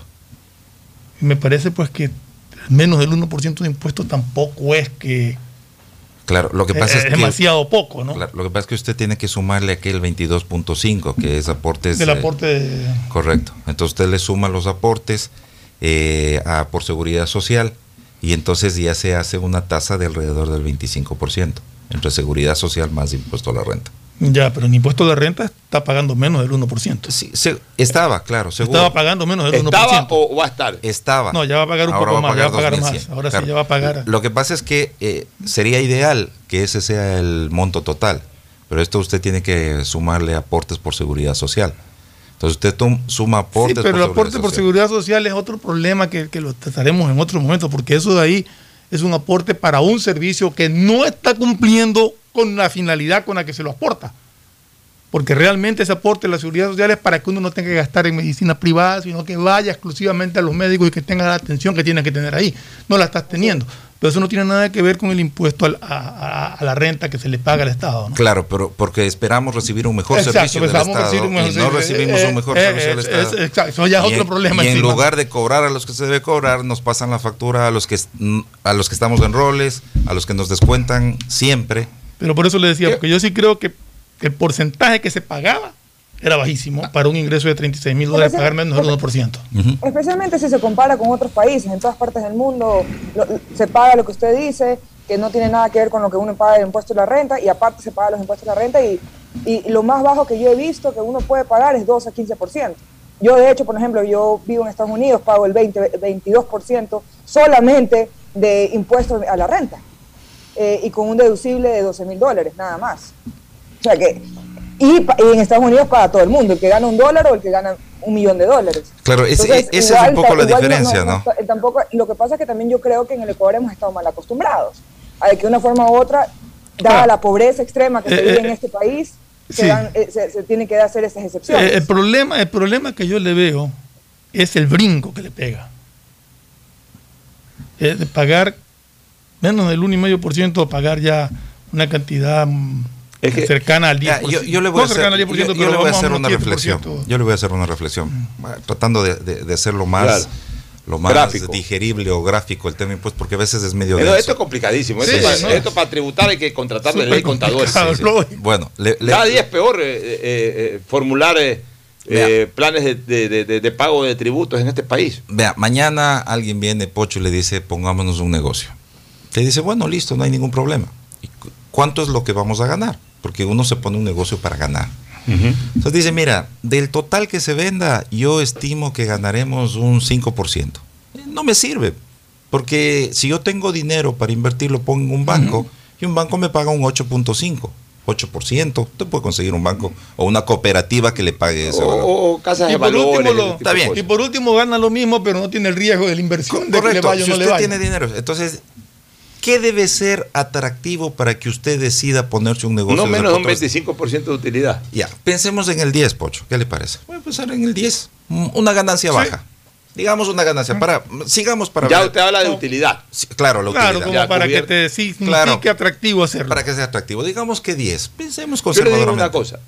Y me parece pues que menos del 1% de impuestos tampoco es que... Claro, lo que pasa es, es demasiado poco, ¿no? lo que pasa es que usted tiene que sumarle aquel 22.5, que es aportes... Del aporte... correcto. Entonces usted le suma los aportes eh, a, por seguridad social y entonces ya se hace una tasa de alrededor del 25% entre seguridad social más impuesto a la renta. Ya, pero el impuesto a la renta está pagando menos del 1%. Sí, estaba, claro, seguro. Estaba pagando menos del 1%. ¿Estaba o va a estar? Estaba. No, ya va a pagar un poco más, ya va a pagar más. Ahora sí ya va a pagar. Lo que pasa es que eh, sería ideal que ese sea el monto total, pero esto usted tiene que sumarle aportes por seguridad social. Entonces usted suma aportes sí, pero el aporte por seguridad social es otro problema que, que lo trataremos en otro momento, porque eso de ahí es un aporte para un servicio que no está cumpliendo con la finalidad con la que se lo aporta. Porque realmente ese aporte de la seguridad social es para que uno no tenga que gastar en medicina privada, sino que vaya exclusivamente a los médicos y que tenga la atención que tiene que tener ahí. No la estás teniendo. Pero eso no tiene nada que ver con el impuesto a, la renta que se le paga al Estado. Claro, pero porque esperamos recibir un mejor servicio del Estado y no recibimos un mejor eh, servicio del eh, Estado. exacto, eso ya es otro problema. Y en lugar de cobrar a los que se debe cobrar, nos pasan la factura a los que a los que estamos en roles, a los que nos descuentan siempre. Pero por eso le decía, porque yo sí creo que el porcentaje que se pagaba era bajísimo para un ingreso de 36 mil dólares pagar menos del 1%. Especialmente si se compara con otros países, en todas partes del mundo lo- se paga lo que usted dice, que no tiene nada que ver con lo que uno paga de impuesto de la renta, y aparte se paga los impuestos de la renta, y, y lo más bajo que yo he visto que uno puede pagar es 12 a 15%. Yo, de hecho, por ejemplo, yo vivo en Estados Unidos, pago el 20, 22% solamente de impuestos a la renta, eh, y con un deducible de 12 mil dólares, nada más. O sea que, y, pa- y en Estados Unidos para todo el mundo, el que gana un dólar o el que gana un millón de dólares. Claro, ese- Entonces, esa es igual un poco la diferencia, ¿no? tampoco, lo que pasa es que también yo creo que en el Ecuador hemos estado mal acostumbrados a de que de una forma u otra, dada la pobreza extrema que se Eh, vive eh, en este país, se, dan- eh, se, se tienen que hacer esas excepciones. Eh, el, problema, el problema que yo le veo es el brinco que le pega. Es de pagar menos del 1,5% o pagar ya una cantidad mm, Es que- cercana al 10%. Ya, yo, yo le voy No a hacer, cercana al 10%, yo- yo pero le voy a vamos hacer unos una 7%. reflexión. Yo le voy a hacer una reflexión, tratando de, de- de hacerlo más, Claro. lo más Gráfico. digerible o gráfico el tema impuesto, porque a veces es medio Pero denso. esto es complicadísimo. Esto, Sí, para, ¿no? esto para tributar hay que contratar de ley Sí, lógico. Bueno, le- le- cada día es peor eh, eh, eh, formular eh, eh, planes de, de- de- pago de tributos en este país. Vea, mañana alguien viene, Pocho, y le dice, pongámonos un negocio. Le dice, bueno, listo, no hay ningún problema. ¿Y cu- cuánto es lo que vamos a ganar? Porque uno se pone un negocio para ganar. Entonces dice, mira, del total que se venda, yo estimo que ganaremos un 5%. Eh, No me sirve, porque si yo tengo dinero para invertir, lo pongo en un banco, y un banco me paga un 8.5%. 8%, usted puede conseguir un banco o una cooperativa que le pague ese valor. O, o casas de valores. lo- de Está bien. y por último gana lo mismo, pero no tiene el riesgo de la inversión de que le Correcto, vaya o si no le usted vaya. tiene dinero. Entonces, ¿qué debe ser atractivo para que usted decida ponerse un negocio? No menos de un otros- 25% de utilidad. Ya, pensemos en el 10, Pocho. ¿Qué le parece? Voy a pensar en el 10. Mm, Una ganancia baja. Digamos una ganancia. Para, sigamos para Ya ver. usted habla de utilidad. Sí, claro, la Claro, utilidad. como Ya para que te signifique Claro. atractivo hacerlo. Para que sea atractivo. Digamos que 10. Pensemos Yo le digo conservadoramente. una cosa.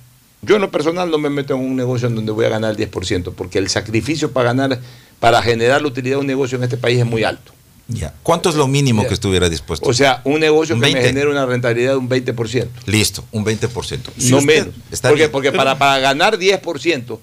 Yo en lo personal no me meto en un negocio en donde voy a ganar el 10%, porque el sacrificio para ganar, para generar la utilidad de un negocio en este país es muy alto. Ya. ¿Cuánto es lo mínimo Ya. que estuviera dispuesto? O sea, un negocio Un que 20. me genere una rentabilidad de un 20%. Listo, un 20%. Si no menos. Está porque bien. porque para, para ganar 10%,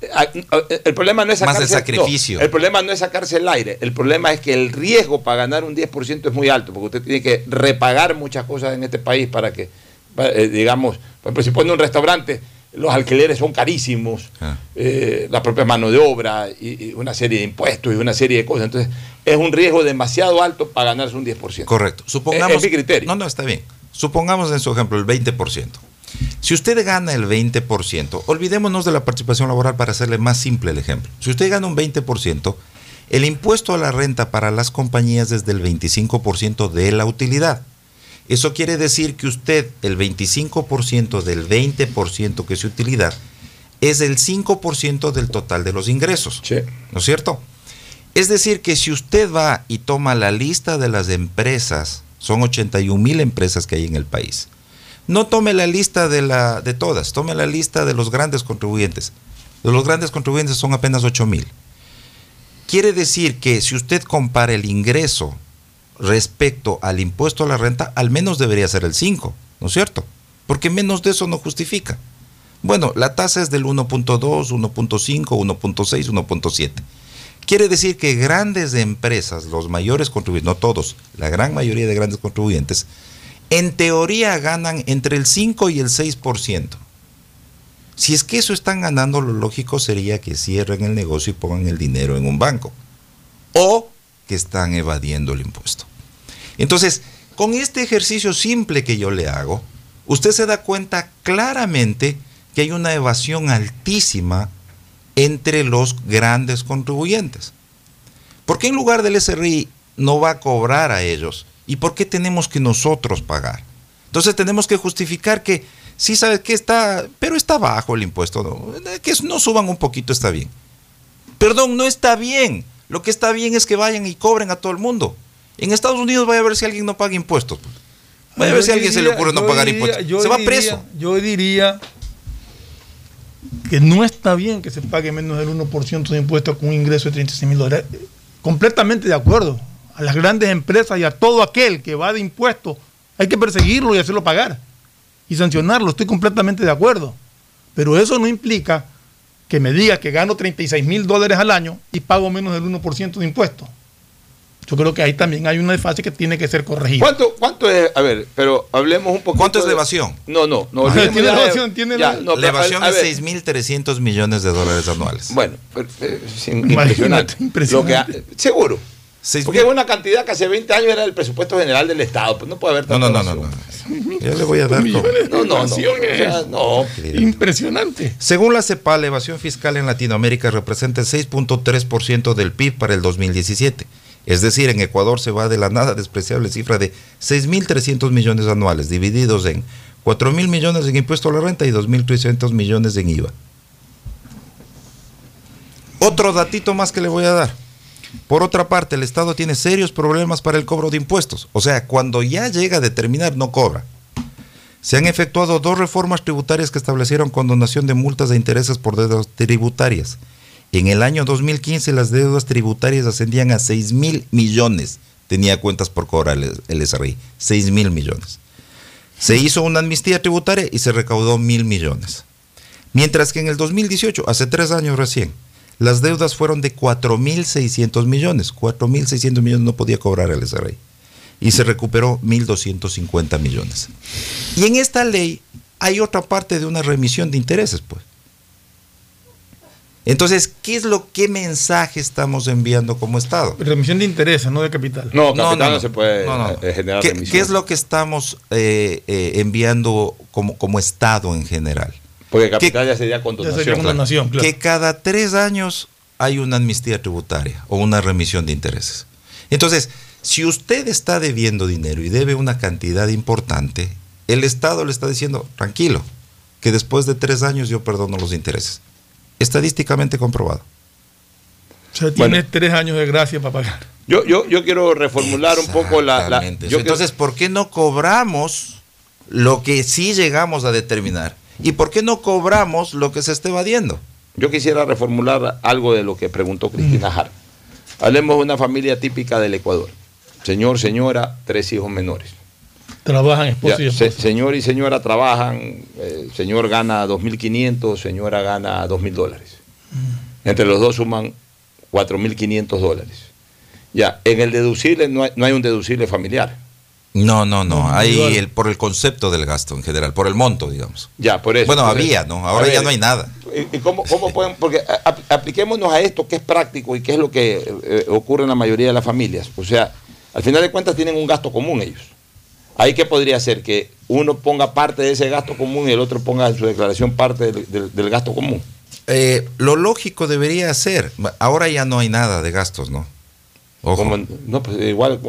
eh, ah, eh, el problema no es Más sacarse el sacrificio. no, el problema no es sacarse el aire. El problema es que el riesgo para ganar un 10% es muy alto, porque usted tiene que repagar muchas cosas en este país para que, para, eh, digamos, por ejemplo, si pone un restaurante, los alquileres son carísimos, Ah. eh, la propia mano de obra y, y una serie de impuestos y una serie de cosas. Entonces, es un riesgo demasiado alto para ganarse un 10%. Correcto. Supongamos. Es- es mi criterio. No, no, está bien. Supongamos en su ejemplo el 20%. Si usted gana el 20%, olvidémonos de la participación laboral para hacerle más simple el ejemplo. Si usted gana un 20%, el impuesto a la renta para las compañías es del 25% de la utilidad. Eso quiere decir que usted, el 25% del 20% que es su utilidad, es el 5% del total de los ingresos. Sí. ¿No es cierto? Es decir, que si usted va y toma la lista de las empresas, son 81 mil empresas que hay en el país. No tome la lista de, la, de todas, tome la lista de los grandes contribuyentes. De los grandes contribuyentes son apenas 8 mil. Quiere decir que si usted compara el ingreso respecto al impuesto a la renta, al menos debería ser el 5, ¿no es cierto? Porque menos de eso no justifica. Bueno, la tasa es del 1.2, 1.5, 1.6, 1.7. Quiere decir que grandes empresas, los mayores contribuyentes, no todos, la gran mayoría de grandes contribuyentes, en teoría ganan entre el 5 y el 6%. Si es que eso están ganando, lo lógico sería que cierren el negocio y pongan el dinero en un banco. O que están evadiendo el impuesto. Entonces, con este ejercicio simple que yo le hago, usted se da cuenta claramente que hay una evasión altísima entre los grandes contribuyentes. ¿Por qué en lugar del SRI no va a cobrar a ellos? ¿Y por qué tenemos que nosotros pagar? Entonces tenemos que justificar que sí sabes que está, pero está bajo el impuesto, no, que no suban un poquito está bien. Perdón, no está bien. Lo que está bien es que vayan y cobren a todo el mundo. En Estados Unidos vaya a ver si alguien no paga impuestos. pues. Vaya a ver Yo si a alguien se le ocurre no pagar diría- impuestos. yo Se va diría- preso. Yo diría que no está bien que se pague menos del 1% de impuestos con un ingreso de 36 mil dólares. Completamente de acuerdo. A las grandes empresas y a todo aquel que va de impuestos hay que perseguirlo y hacerlo pagar. y sancionarlo, estoy completamente de acuerdo. Pero eso no implica que me diga que gano 36 mil dólares al año y pago menos del 1% de impuestos. Yo creo que ahí también hay una desfase que tiene que ser corregida. ¿Cuánto, ¿Cuánto es? A ver, pero hablemos un poco. ¿Cuánto es la evasión? No, no, no. ¿Tiene olvidemos ya de- evasión? ¿Tiene ya, la- no, la pero, evasión a es ver, 6.300 millones de dólares anuales. Bueno, pero, eh, es Imagínate, impresionante. impresionante. Lo que ha- seguro. Porque es una cantidad que hace 20 años era el presupuesto general del Estado. Pues no puede haber No, tanta no, no, no, no. Ya le voy a dar. No, no, no. O sea, no. Impresionante. Según la CEPAL, la evasión fiscal en Latinoamérica representa el 6.3% del PIB para el 2017. Es decir, en Ecuador se va de la nada despreciable cifra de 6.300 millones anuales, divididos en 4.000 millones en impuesto a la renta y 2.300 millones en IVA. Otro datito más que le voy a dar. Por otra parte, el Estado tiene serios problemas para el cobro de impuestos. O sea, cuando ya llega a determinar, no cobra. Se han efectuado dos reformas tributarias que establecieron condonación de multas e intereses por deudas tributarias. En el año 2015 las deudas tributarias ascendían a 6 mil millones. Tenía cuentas por cobrar el SRI. 6 mil millones. Se hizo una amnistía tributaria y se recaudó mil millones. Mientras que en el 2018, hace tres años recién, las deudas fueron de 4.600 millones. 4.600 millones no podía cobrar el SRI. Y se recuperó 1.250 millones. Y en esta ley hay otra parte de una remisión de intereses, pues. Entonces, ¿qué es lo qué mensaje estamos enviando como Estado? Remisión de intereses, no de capital. No, capital no, se puede no, no. eh, generar ¿Qué, remisión. qué es lo que estamos eh, eh, enviando como, como Estado en general? Porque capital ya sería condonación. sería condonación, claro. Que cada tres años hay una amnistía tributaria o una remisión de intereses. Entonces, si usted está debiendo dinero y debe una cantidad importante, el Estado le está diciendo, tranquilo, que después de tres años yo perdono los intereses. Estadísticamente comprobado. O sea, tiene tres años de gracia para pagar. Yo, yo, yo quiero reformular un poco la. la- Exactamente. yo Entonces, ¿por qué no cobramos lo que sí llegamos a determinar? ¿Y por qué no cobramos lo que se está evadiendo? Yo quisiera reformular algo de lo que preguntó Cristina Jara. Hablemos de una familia típica del Ecuador. Señor, señora, tres hijos menores. Trabajan esposo Ya, y se- esposa. señor y señora trabajan, eh, señor gana 2.500, señora gana 2.000 dólares. Entre los dos suman 4.500 dólares. Ya, en el deducible no hay, no hay un deducible familiar. No, no, no. Individual. el, por el concepto del gasto en general, por el monto, digamos. Ya, por eso. Bueno, por había, eso. ¿no? Ahora ver, ya no hay nada. ¿Y cómo, cómo pueden? Porque apliquémonos a esto que es práctico y que es lo que eh, ocurre en la mayoría de las familias. O sea, al final de cuentas tienen un gasto común ellos. Ahí qué podría ser que uno ponga parte de ese gasto común y el otro ponga en su declaración parte del, del- del gasto común. Eh, lo lógico debería ser, ahora ya no hay nada de gastos, ¿no? Ojo. No, pues igual,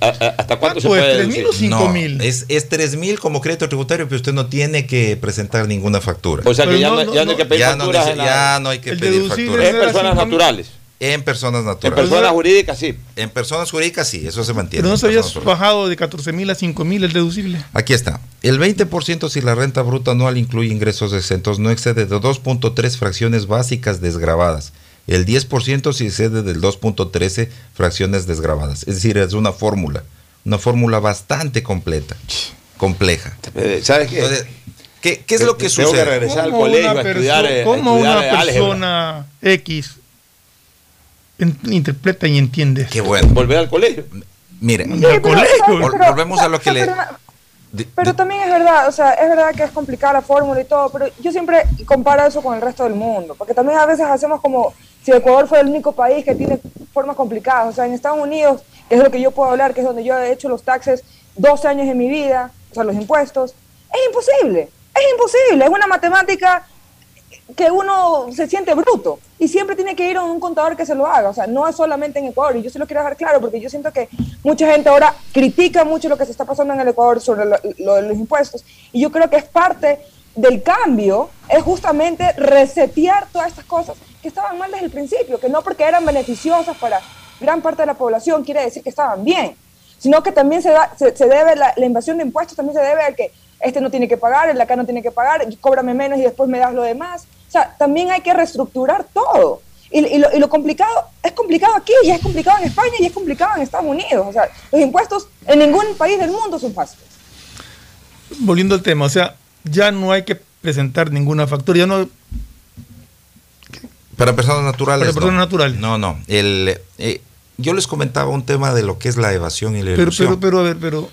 ¿hasta, cuánto se ¿Cuánto es? puede ¿Tres mil deducir? o cinco mil? Es, es 3 mil como crédito tributario, pero usted no tiene que presentar ninguna factura. O sea que ya no- no- ya no hay que pedir ya no facturas en la- ya no hay que pedir deducible facturas. En personas naturales. En personas En naturales. personas jurídicas sí. En personas jurídicas sí, eso se mantiene. Pero no en se había bajado de 14 mil a 5 mil el deducible. Aquí está. El 20% si la renta bruta anual incluye ingresos exentos no excede de 2.3 fracciones básicas desgravadas. El 10% si excede del 2.13 fracciones desgravadas. Es decir, es una fórmula. Una fórmula bastante completa. Compleja. ¿Sabes qué? Entonces, ¿qué, qué es lo que sucede? que regresar al ¿Cómo colegio una a estudiar, perso- eh, a cómo estudiar, una eh, álgebra? persona X interpreta y entiende? Qué bueno. Volver al colegio. Mire, vol- Pero- volvemos a lo que le... Pero también es verdad, o sea, es verdad que es complicada la fórmula y todo, pero yo siempre comparo eso con el resto del mundo, porque también a veces hacemos como si Ecuador fuera el único país que tiene formas complicadas, o sea, en Estados Unidos, que es lo que yo puedo hablar, que es donde yo he hecho los taxes 12 años en mi vida, o sea, los impuestos, es imposible, es imposible, es una matemática que uno se siente bruto y siempre tiene que ir a un contador que se lo haga. O sea, no es solamente en Ecuador. Y yo se lo quiero dejar claro porque yo siento que mucha gente ahora critica mucho lo que se está pasando en el Ecuador sobre lo, de los impuestos. Y yo creo que es parte del cambio, es justamente resetear todas estas cosas que estaban mal desde el principio, que no porque eran beneficiosas para gran parte de la población quiere decir que estaban bien, sino que también se, se, debe, la, la invasión de impuestos también se debe al que este no tiene que pagar, el de acá no tiene que pagar, cóbrame menos y después me das lo demás. O sea, también hay que reestructurar todo. Y, y lo, y lo complicado, es complicado aquí, y es complicado en España, y es complicado en Estados Unidos. O sea, los impuestos en ningún país del mundo son fáciles. volviendo al tema, o sea, ya no hay que presentar ninguna factura, ya no Para personas naturales. Para personas no. naturales. No, no. El, eh, yo les comentaba un tema de lo que es la evasión y la pero, ilusión. pero, pero, a ver, pero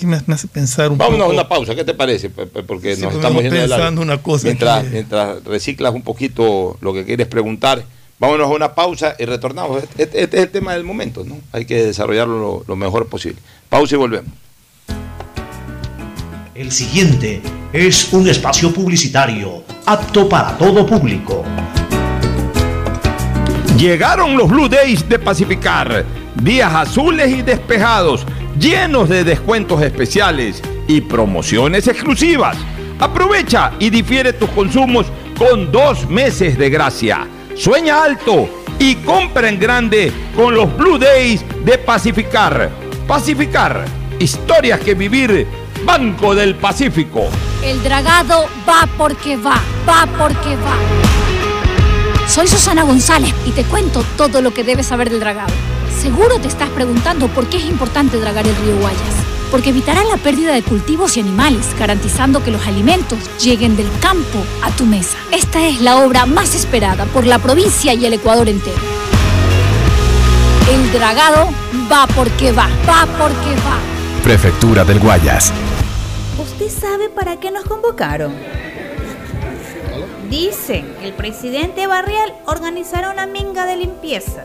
aquí me, hace pensar un Vámonos a poco. una pausa, ¿qué te parece? Porque Sí, nos estamos yendo pensando una cosa Mientras, que- mientras reciclas un poquito lo que quieres preguntar, vámonos a una pausa y retornamos. Este, este es el tema del momento, ¿no? Hay que desarrollarlo lo, lo mejor posible. Pausa y volvemos. El siguiente es un espacio publicitario apto para todo público. Llegaron los Blue Days de Pacificar, días azules y despejados, llenos de descuentos especiales y promociones exclusivas. Aprovecha y difiere tus consumos con dos meses de gracia. Sueña alto y compra en grande con los Blue Days de Pacificar. Pacificar, historias que vivir, Banco del Pacífico. El dragado va porque va, va porque va. Soy Susana González y te cuento todo lo que debes saber del dragado. Seguro te estás preguntando por qué es importante dragar el río Guayas. Porque evitará la pérdida de cultivos y animales, garantizando que los alimentos lleguen del campo a tu mesa. Esta es la obra más esperada por la provincia y el Ecuador entero. El dragado va porque va, va porque va. Prefectura del Guayas. ¿Usted sabe para qué nos convocaron? Dicen que el presidente Barrial organizará una minga de limpieza.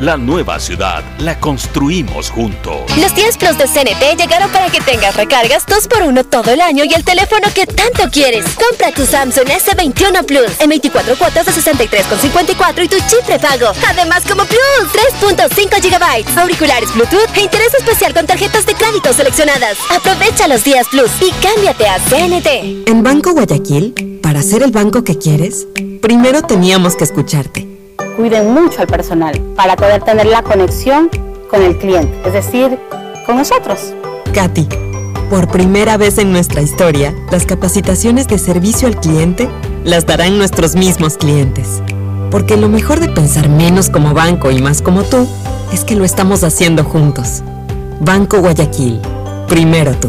La nueva ciudad la construimos juntos. Los 10 Plus de CNT llegaron para que tengas recargas 2x1 todo el año y el teléfono que tanto quieres. Compra tu Samsung S21 Plus en 24 cuotas de 63,54 y tu chip prepago. Además, como Plus, 3.5 GB, auriculares Bluetooth e interés especial con tarjetas de crédito seleccionadas. Aprovecha los días Plus y cámbiate a CNT. En Banco Guayaquil, para ser el banco que quieres, primero teníamos que escucharte. Cuiden mucho al personal para poder tener la conexión con el cliente, es decir, con nosotros. Katy, por primera vez en nuestra historia, las capacitaciones de servicio al cliente las darán nuestros mismos clientes. Porque lo mejor de pensar menos como banco y más como tú es que lo estamos haciendo juntos. Banco Guayaquil, primero tú.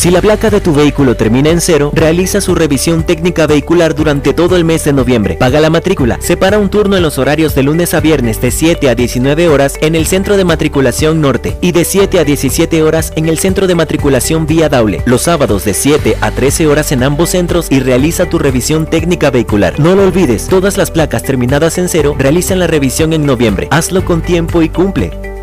Si la placa de tu vehículo termina en cero, realiza su revisión técnica vehicular durante todo el mes de noviembre. Paga la matrícula. Separa un turno en los horarios de lunes a viernes de 7 a 19 horas en el Centro de Matriculación Norte y de 7 a 17 horas en el Centro de Matriculación Vía Daule. Los sábados de 7 a 13 horas en ambos centros y realiza tu revisión técnica vehicular. No lo olvides, todas las placas terminadas en cero realizan la revisión en noviembre. Hazlo con tiempo y cumple.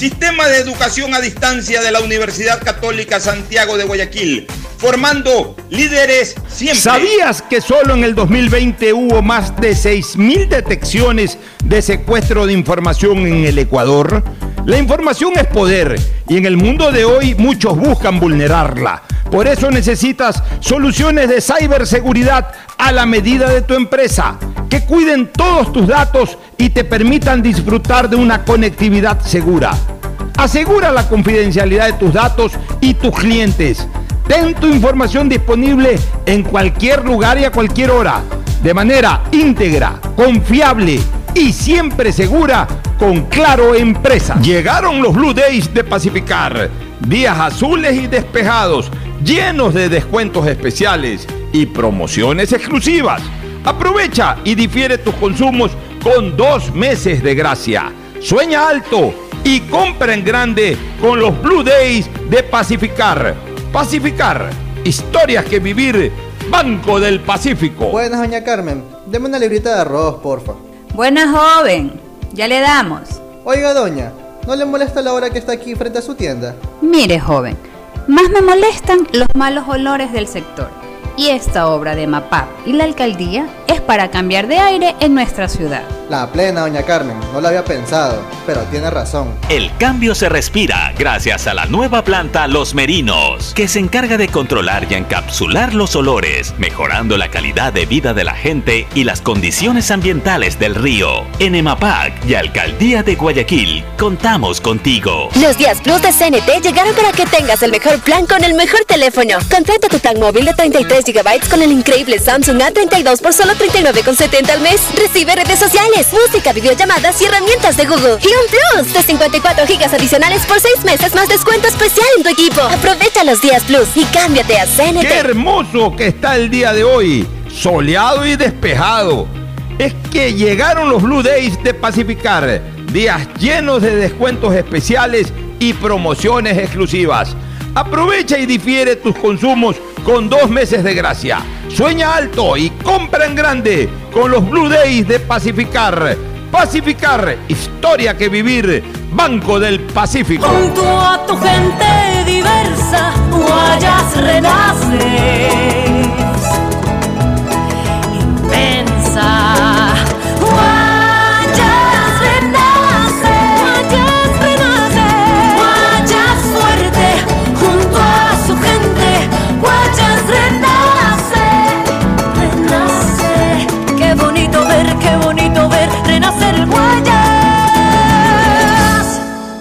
Sistema de educación a distancia de la Universidad Católica Santiago de Guayaquil, formando líderes siempre. ¿Sabías que solo en el 2020 hubo más de 6.000 detecciones de secuestro de información en el Ecuador? La información es poder y en el mundo de hoy muchos buscan vulnerarla. Por eso necesitas soluciones de ciberseguridad a la medida de tu empresa, que cuiden todos tus datos y te permitan disfrutar de una conectividad segura. Asegura la confidencialidad de tus datos y tus clientes. Ten tu información disponible en cualquier lugar y a cualquier hora, de manera íntegra, confiable y siempre segura con Claro Empresa. Llegaron los Blue Days de Pacificar, días azules y despejados, llenos de descuentos especiales y promociones exclusivas. Aprovecha y difiere tus consumos con dos meses de gracia. Sueña alto y compra en grande con los Blue Days de Pacificar. Pacificar, historias que vivir. Banco del Pacífico. Buenas, doña Carmen. Deme una librita de arroz, porfa. Buenas, joven. Ya le damos. Oiga, doña, ¿no le molesta la hora que está aquí frente a su tienda? Mire, joven, más me molestan los malos olores del sector. Y esta obra de MAPAP y la alcaldía es para cambiar de aire en nuestra ciudad. La plena, doña Carmen, no lo había pensado, pero tiene razón. El cambio se respira gracias a la nueva planta Los Merinos, que se encarga de controlar y encapsular los olores, mejorando la calidad de vida de la gente y las condiciones ambientales del río. En EMAPAC y Alcaldía de Guayaquil, contamos contigo. Los días Plus de CNT llegaron para que tengas el mejor plan con el mejor teléfono. Contrata tu plan móvil de 33 GB con el increíble Samsung A32 por solo 39,70 al mes. Recibe redes sociales, música, videollamadas y herramientas de Google. Y un Plus de 54 GB adicionales por 6 meses más descuento especial en tu equipo. Aprovecha los días Plus y cámbiate a CNT. ¡Qué hermoso que está el día de hoy! Soleado y despejado. Es que llegaron los Blue Days de Pacificar. Días llenos de descuentos especiales y promociones exclusivas. Aprovecha y difiere tus consumos con dos meses de gracia. Sueña alto y compra en grande con los Blue Days de Pacificar. Pacificar, historia que vivir. Banco del Pacífico. Junto a tu gente diversa, Guayas renaces.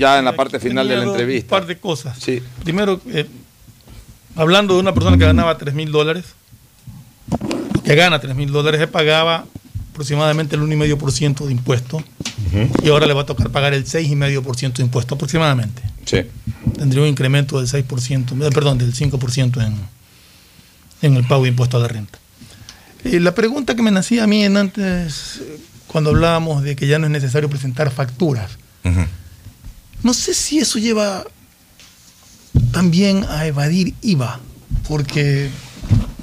ya en la parte final de la entrevista. Un par de cosas. Primero, eh, hablando de una persona que ganaba 3 mil dólares, que gana 3 mil dólares, pagaba aproximadamente el 1,5% de impuesto y ahora le va a tocar pagar el 6,5% de impuesto aproximadamente. Sí. Tendría un incremento del 6%, eh, perdón, del 5% en, en el pago de impuesto a la renta. La pregunta que me nacía a mí en antes, cuando hablábamos de que ya no es necesario presentar facturas, no sé si eso lleva también a evadir IVA, porque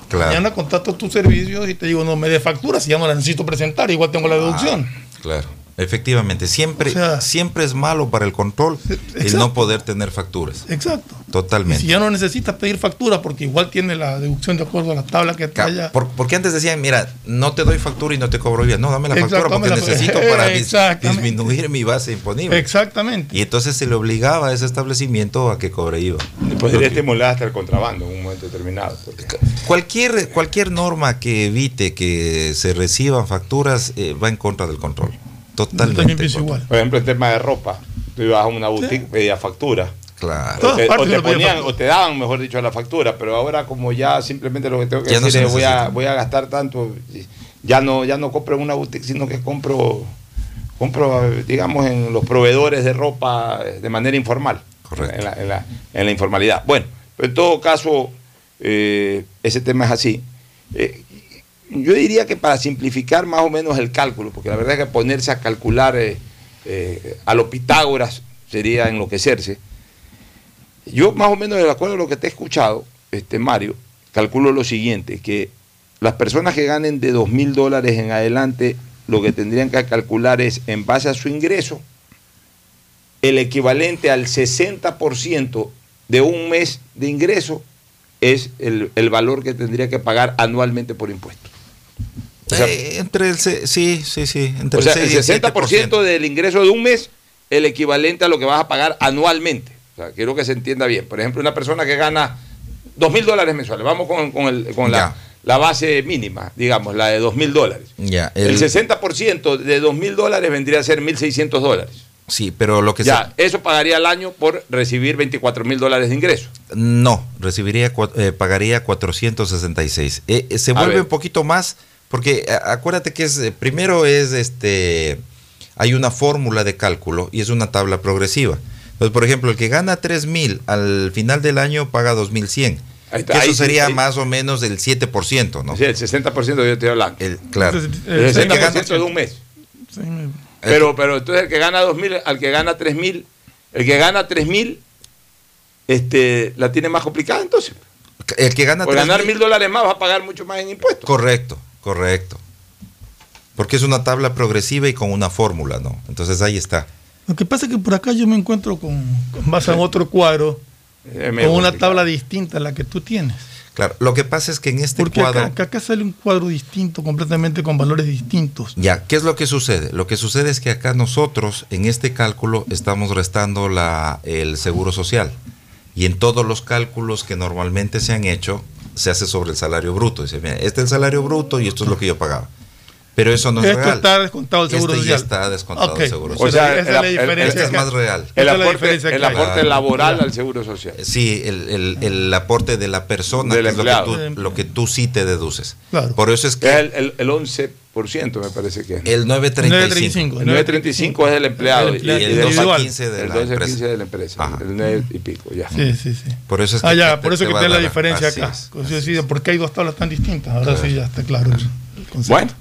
Claro. mañana contacto tus servicios y te digo, no me dé factura, si ya no la necesito presentar, igual tengo la deducción. Claro. Efectivamente, siempre, O sea- siempre es malo para el control el exacto. no poder tener facturas. Exacto. Totalmente. Si ya no necesitas pedir factura porque igual tiene la deducción de acuerdo a la tabla que haya. por- porque antes decían, mira, no te doy factura y no te cobro IVA. No, dame la factura porque la- necesito para dis- disminuir mi base imponible. Exactamente. Y entonces se le obligaba a ese establecimiento a que cobre IVA. Podría estimular hasta el contrabando en un momento determinado. porque- Cualquier, cualquier norma que evite que se reciban facturas eh, va en contra del control. Totalmente. en contra. Por ejemplo, el tema de ropa. Tú ibas a una boutique, pedías factura. Claro. O te, o ponían, o te daban, mejor dicho, la factura, pero ahora como ya simplemente lo que tengo que Ya decir es voy a, necesita. voy a gastar tanto, ya no, ya no compro en una boutique, sino que compro, compro, digamos, en los proveedores de ropa de manera informal. En la, en la- en la informalidad. Bueno, pero en todo caso, eh, ese tema es así. Eh, yo diría que para simplificar más o menos el cálculo, porque la verdad es que ponerse a calcular eh, eh, a los Pitágoras sería enloquecerse. Yo más o menos de acuerdo a lo que te he escuchado, este Mario, calculo lo siguiente, que las personas que ganen de dos mil dólares en adelante, lo que tendrían que calcular es, en base a su ingreso, el equivalente al 60% de un mes de ingreso es el, el valor que tendría que pagar anualmente por impuestos. O sea, Eh, entre el sí, sí, sí. Entre o sea, el el 6 y el 60% del ingreso de un mes, el equivalente a lo que vas a pagar anualmente. O sea, quiero que se entienda bien. Por ejemplo, una persona que gana dos mil dólares mensuales, vamos con, con el- con la, la base mínima, digamos, la de dos mil dólares. El, el- 60% de dos mil dólares vendría a ser 1.600 dólares. Sí, pero lo que Ya, eso pagaría al año por recibir 24 mil dólares de ingreso. no, recibiría eh, pagaría 466. Eh, eh, se A vuelve ver. un poquito más porque acuérdate que es eh, primero es este hay una fórmula de cálculo y es una tabla progresiva. Entonces, por ejemplo, el que gana 3000 al final del año paga 2100. Ahí está, ahí eso sería ahí- más o menos del 7%, ¿no? Sí, el 60% yo estoy hablando. claro. El 60% de un mes. Pero, pero entonces el que gana 2.000, al que gana 3.000, el que gana 3.000, este, la tiene más complicada entonces. El que gana Por ganar 3.000 mil dólares más va a pagar mucho más en impuestos. Correcto, correcto. Porque es una tabla progresiva y con una fórmula, ¿no? Entonces ahí está. Lo que pasa es que por acá yo me encuentro con, con más en otro cuadro, con una complicado. tabla distinta a la que tú tienes. Claro, lo que pasa es que en este Porque cuadro... acá, que acá sale un cuadro distinto, completamente con valores distintos. Ya, ¿qué es lo que sucede? Lo que sucede es que acá nosotros, en este cálculo, estamos restando la, el seguro social. Y en todos los cálculos que normalmente se han hecho, se hace sobre el salario bruto. Dice, mira, este es el salario bruto y esto es lo que yo pagaba. Pero eso no es Esto real. está descontado el seguro Este social. ya está descontado Ok. el seguro O social. sea, esa es la diferencia Este es más real. El aporte, el aporte Claro. laboral al seguro social. Sí, el, el- el aporte de la persona, Del que es lo que, tú, lo que tú sí te deduces. Claro. Por eso es que Es el, el, el 11% me parece que es. el 935. El 935 es del empleado. El empleado y el el individual. 2.15 de el la 12 empresa. 15 de la empresa. El 9 y pico, ya. Sí, sí, sí. Por eso es que ah, ya, te- por eso te que está la diferencia acá. es. Pues yo decía, ¿por qué hay dos tablas tan distintas? Ahora Claro. sí ya está claro el concepto. Bueno,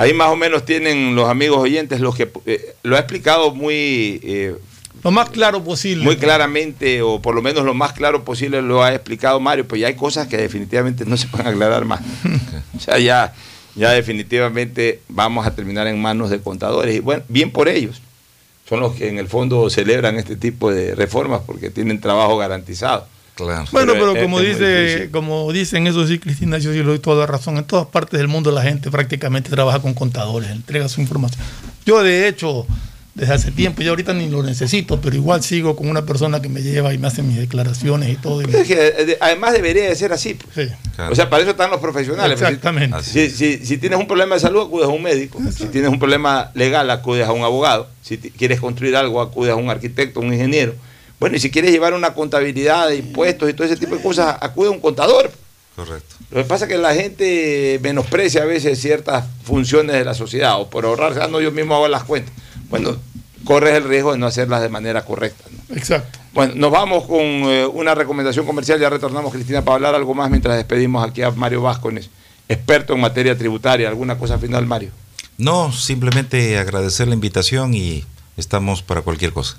ahí más o menos tienen los amigos oyentes los que eh, lo ha explicado muy eh, Lo más claro posible. muy claramente o por lo menos lo más claro posible lo ha explicado Mario, pues ya hay cosas que definitivamente no se pueden aclarar más. o sea, ya ya definitivamente vamos a terminar en manos de contadores y bueno, bien por ellos. Son los que en el fondo celebran este tipo de reformas porque tienen trabajo garantizado. Claro. Bueno, pero como es dice, como dicen eso sí, Cristina, yo sí le doy toda la razón. En todas partes del mundo la gente prácticamente trabaja con contadores, entrega su información. Yo de hecho, desde hace tiempo, ya ahorita ni lo necesito, pero igual sigo con una persona que me lleva y me hace mis declaraciones y todo. y- Es que, eh, de- además debería de ser así. pues. Sí. O sea, para eso están los profesionales. pues, si- Exactamente. Si, si- si tienes un problema de salud, acudes a un médico. Si tienes un problema legal, acudes a un abogado. Si quieres construir algo, acudes a un arquitecto, un ingeniero. Bueno, y si quieres llevar una contabilidad de impuestos y todo ese tipo de cosas, acude a un contador. Correcto. Lo que pasa es que la gente menosprecia a veces ciertas funciones de la sociedad o por ahorrarse, ah, no, yo mismo hago las cuentas. Bueno, corres el riesgo de no hacerlas de manera correcta. ¿no? Exacto. Bueno, nos vamos con eh, una recomendación comercial. Ya retornamos, Cristina, para hablar algo más mientras despedimos aquí a Mario Vázquez, experto en materia tributaria. ¿Alguna cosa final, Mario? No, simplemente agradecer la invitación y estamos para cualquier cosa.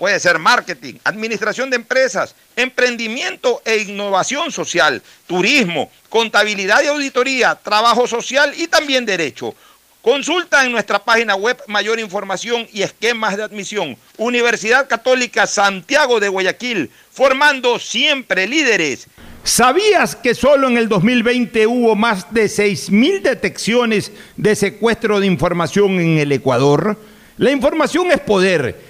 Puede ser marketing, administración de empresas, emprendimiento e innovación social, turismo, contabilidad y auditoría, trabajo social y también derecho. Consulta en nuestra página web mayor información y esquemas de admisión. Universidad Católica Santiago de Guayaquil, formando siempre líderes. ¿Sabías que solo en el 2020 hubo más de 6.000 detecciones de secuestro de información en el Ecuador? La información es poder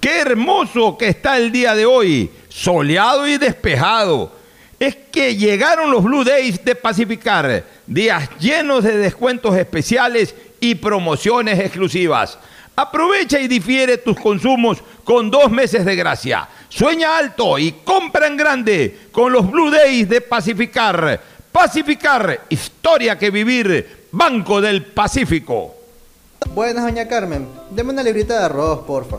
Qué hermoso que está el día de hoy, soleado y despejado. Es que llegaron los Blue Days de Pacificar, días llenos de descuentos especiales y promociones exclusivas. Aprovecha y difiere tus consumos con dos meses de gracia. Sueña alto y compra en grande con los Blue Days de Pacificar. Pacificar, historia que vivir, Banco del Pacífico. Buenas, doña Carmen. Deme una librita de arroz, porfa.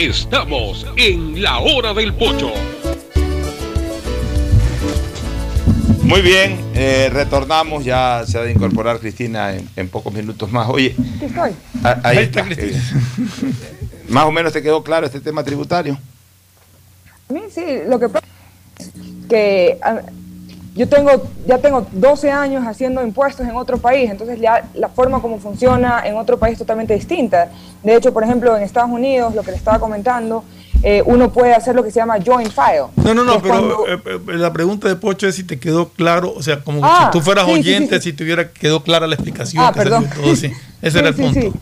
Estamos en la hora del pocho. Muy bien, eh, retornamos, ya se ha de incorporar Cristina en, en pocos minutos más. Oye, estoy. a- ahí, está, Cristina. más o menos te quedó claro este tema tributario. A mí sí, lo que pasa es que yo tengo, ya tengo 12 años haciendo impuestos en otro país, entonces ya la forma como funciona en otro país es totalmente distinta. De hecho, por ejemplo, en Estados Unidos, lo que le estaba comentando, eh, uno puede hacer lo que se llama joint file. No, no, no, cuando- pero eh, eh, la pregunta de Pocho es si te quedó claro, o sea, como Ah, si tú fueras sí, oyente, sí, sí. si te hubiera quedado clara la explicación. Ah, que perdón. todo, sí. Ese era el Sí, punto.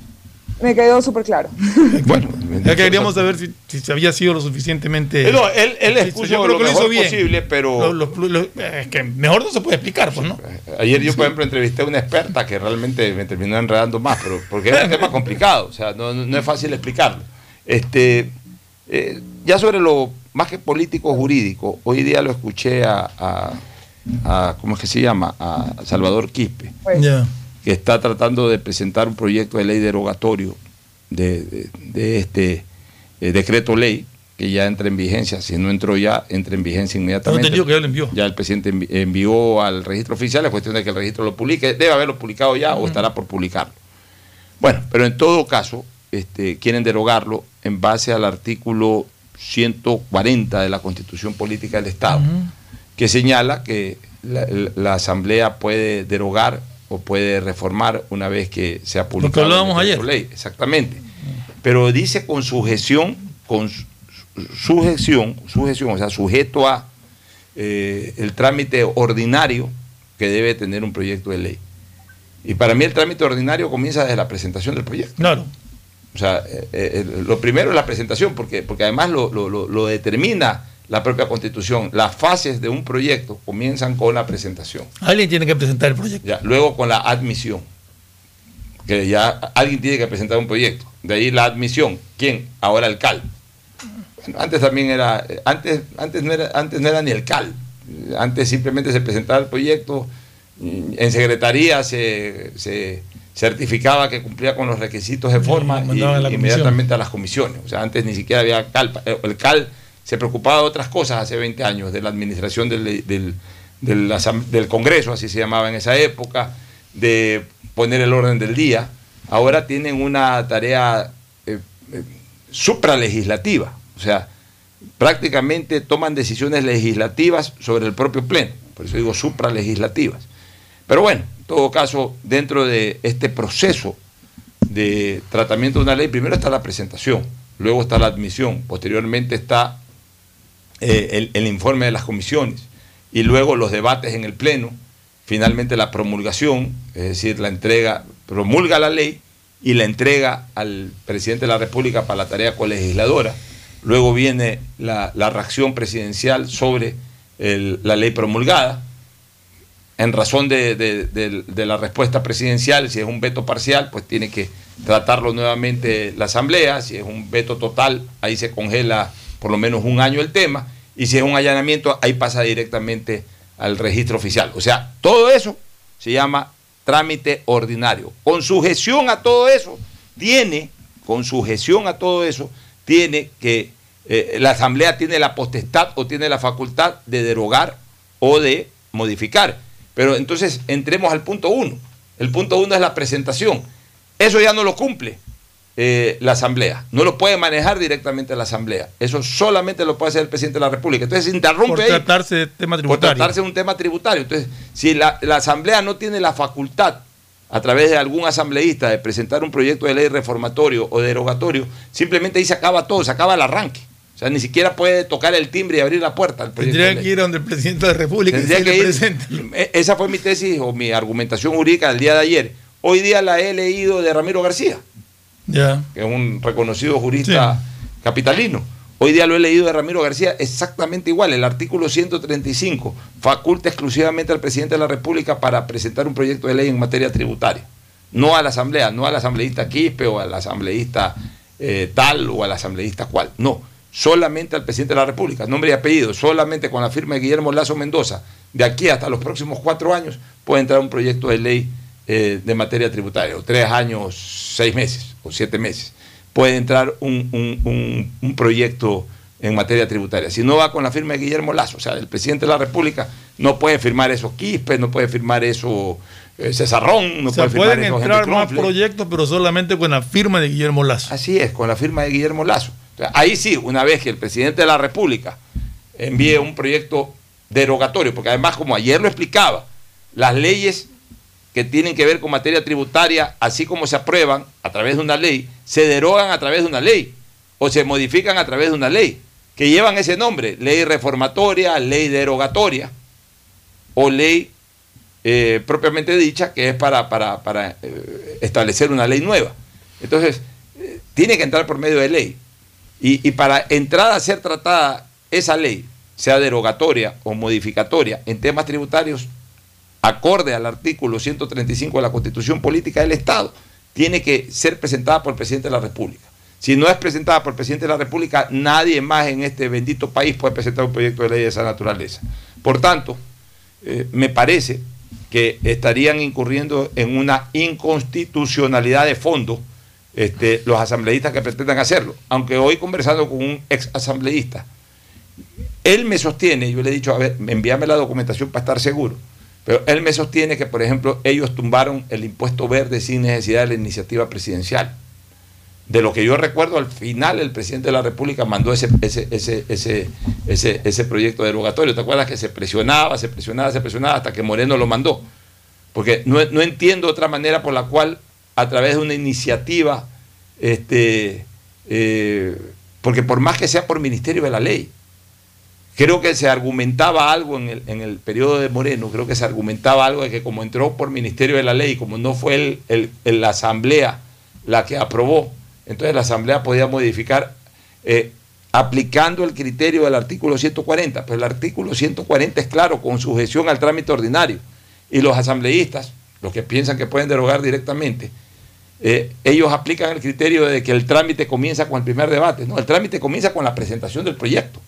Me quedó súper claro. Bueno, ya queríamos saber si, si se había sido lo suficientemente. Eh, no, él, él expuso yo creo lo que lo mejor hizo bien. posible, pero Lo- lo- lo- es que mejor no se puede explicar, pues, ¿no? Ayer yo, por ejemplo, entrevisté a una experta que realmente me terminó enredando más, pero porque es un tema complicado, o sea, no, no- es fácil explicarlo. Este, eh, ya sobre lo más que político jurídico, hoy día lo escuché a, a- a- ¿cómo es que se llama? A Salvador Quispe, Ya. Que está tratando de presentar un proyecto de ley derogatorio de, de- de este eh, decreto ley que ya entra en vigencia, si no entró ya, entra en vigencia inmediatamente. entendido que ya lo envió. Ya el presidente envi- envió al registro oficial, es cuestión de que el registro lo publique, debe haberlo publicado ya o estará por publicarlo. Bueno, pero en todo caso, este, quieren derogarlo en base al artículo 140 de la Constitución Política del Estado, que señala que la, la Asamblea puede derogar o puede reformar una vez que sea publicado. hablábamos decreto ayer. ley, exactamente. Pero dice con sujeción, con su- sujeción, sujeción, o sea, sujeto a eh, el trámite ordinario que debe tener un proyecto de ley. Y para mí el trámite ordinario comienza desde la presentación del proyecto. Claro. O sea, eh, eh, lo primero es la presentación, porque, porque además lo, lo- lo- lo determina la propia constitución. Las fases de un proyecto comienzan con la presentación. Alguien tiene que presentar el proyecto. Ya, luego con la admisión. Que ya alguien tiene que presentar un proyecto. De ahí la admisión. ¿Quién? Ahora el CAL. Bueno, antes también era, eh, antes, antes, no era, antes no era ni el CAL. Antes simplemente se presentaba el proyecto, en secretaría se, se certificaba que cumplía con los requisitos de forma y a inmediatamente a las comisiones. O sea, antes ni siquiera había CAL. Eh, El CAL se preocupaba de otras cosas hace 20 años, de la administración del, del, del Congreso, así se llamaba en esa época, de poner el orden del día. Ahora tienen una tarea eh, eh, supralegislativa, o sea, prácticamente toman decisiones legislativas sobre el propio Pleno, por eso digo supralegislativas. Pero bueno, en todo caso, dentro de este proceso de tratamiento de una ley, primero está la presentación, luego está la admisión, posteriormente está eh, el, informe de las comisiones y luego los debates en el Pleno, finalmente la promulgación, es decir, la entrega, promulga la ley y la entrega al presidente de la República para la tarea colegisladora. Luego viene la, reacción presidencial sobre la ley promulgada. En razón de- de la respuesta presidencial, si es un veto parcial, pues tiene que tratarlo nuevamente la Asamblea. Si es un veto total, ahí se congela por lo menos un año el tema. Y si es un allanamiento, ahí pasa directamente al registro oficial. O sea, todo eso se llama trámite ordinario. Con sujeción a todo eso, tiene, con sujeción a todo eso, tiene que, eh, la Asamblea tiene la potestad o tiene la facultad de derogar o de modificar. Pero entonces entremos al punto uno. El punto uno es la presentación. Eso ya no lo cumple eh, la Asamblea. No lo puede manejar directamente la Asamblea. Eso solamente lo puede hacer el presidente de la República. Entonces interrumpe Por ahí tratarse de tema por tributario. tratarse de un tema tributario. Entonces, si la, la Asamblea no tiene la facultad, a través de algún asambleísta, de presentar un proyecto de ley reformatorio o derogatorio, simplemente ahí se acaba todo, se acaba el arranque. O sea, ni siquiera puede tocar el timbre y abrir la puerta Tendría que ir donde el presidente de la República y Tendría que ir-. E- Esa fue mi tesis o mi argumentación jurídica del día de ayer. Hoy día la he leído de Ramiro García, Que es un reconocido jurista capitalino. Hoy día lo he leído de Ramiro García exactamente igual. El artículo 135 faculta exclusivamente al presidente de la República para presentar un proyecto de ley en materia tributaria. No a la asamblea, no al asambleísta Quispe o al asambleísta eh, tal o al asambleísta cual. No, solamente al presidente de la República, nombre y apellido, solamente con la firma de Guillermo Lazo Mendoza, de aquí hasta los próximos cuatro años, puede entrar un proyecto de ley eh, de materia tributaria, o tres años, seis meses o siete meses. Puede entrar un, un- un- un proyecto en materia tributaria. Si no va con la firma de Guillermo Lazo, o sea, el presidente de la República, no puede firmar eso Quispe, no puede firmar eso eh, Cesarrón, no o sea, puede firmar pueden eso entrar más proyectos, pero solamente con la firma de Guillermo Lazo. Así es, con la firma de Guillermo Lazo. O sea, ahí sí, una vez que el presidente de la República envíe un proyecto derogatorio, porque además, como ayer lo explicaba, las leyes que tienen que ver con materia tributaria, así como se aprueban a través de una ley, se derogan a través de una ley o se modifican a través de una ley, que llevan ese nombre, ley reformatoria, ley derogatoria o ley eh, propiamente dicha, que es para, para, para, eh, establecer una ley nueva. Entonces, eh, tiene que entrar por medio de ley. Y, y para entrar a ser tratada esa ley, sea derogatoria o modificatoria en temas tributarios, acorde al artículo 135 de la Constitución Política del Estado, tiene que ser presentada por el presidente de la República. Si no es presentada por el presidente de la República, nadie más en este bendito país puede presentar un proyecto de ley de esa naturaleza. Por tanto, eh, me parece que estarían incurriendo en una inconstitucionalidad de fondo este, los asambleístas que pretendan hacerlo. Aunque hoy conversando con un ex asambleísta, él me sostiene, yo le he dicho, a ver, envíame la documentación para estar seguro, pero él me sostiene que, por ejemplo, ellos tumbaron el impuesto verde sin necesidad de la iniciativa presidencial. De lo que yo recuerdo, al final el presidente de la República mandó ese, ese, ese, ese, ese, proyecto derogatorio. ¿Te acuerdas que se presionaba, se presionaba, se presionaba hasta que Moreno lo mandó? Porque no, no entiendo otra manera por la cual, a través de una iniciativa, este, eh, porque por más que sea por Ministerio de la Ley, Creo que se argumentaba algo en el, en el periodo de Moreno, creo que se argumentaba algo de que como entró por Ministerio de la Ley, como no fue el, la Asamblea la que aprobó, entonces la Asamblea podía modificar eh, aplicando el criterio del artículo 140. Pues el artículo 140 es claro, con sujeción al trámite ordinario. Y los asambleístas, los que piensan que pueden derogar directamente, eh, ellos aplican el criterio de que el trámite comienza con el primer debate. No, el trámite comienza con la presentación del proyecto.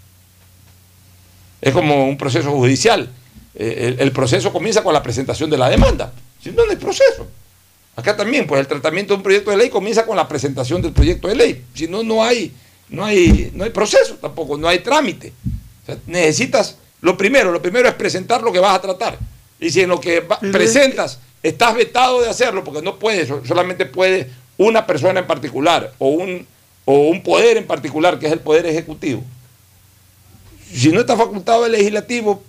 Es como un proceso judicial. Eh, el, proceso comienza con la presentación de la demanda. Si no, no hay proceso. Acá también, pues el tratamiento de un proyecto de ley comienza con la presentación del proyecto de ley. Si no, no hay, no hay, no hay proceso tampoco, no hay trámite. necesitas, lo primero, lo primero es presentar lo que vas a tratar. Y si en lo que presentas estás vetado de hacerlo, porque no puedes, solamente puede una persona en particular o un, o un poder en particular, que es el poder ejecutivo, si no está facultado el legislativo,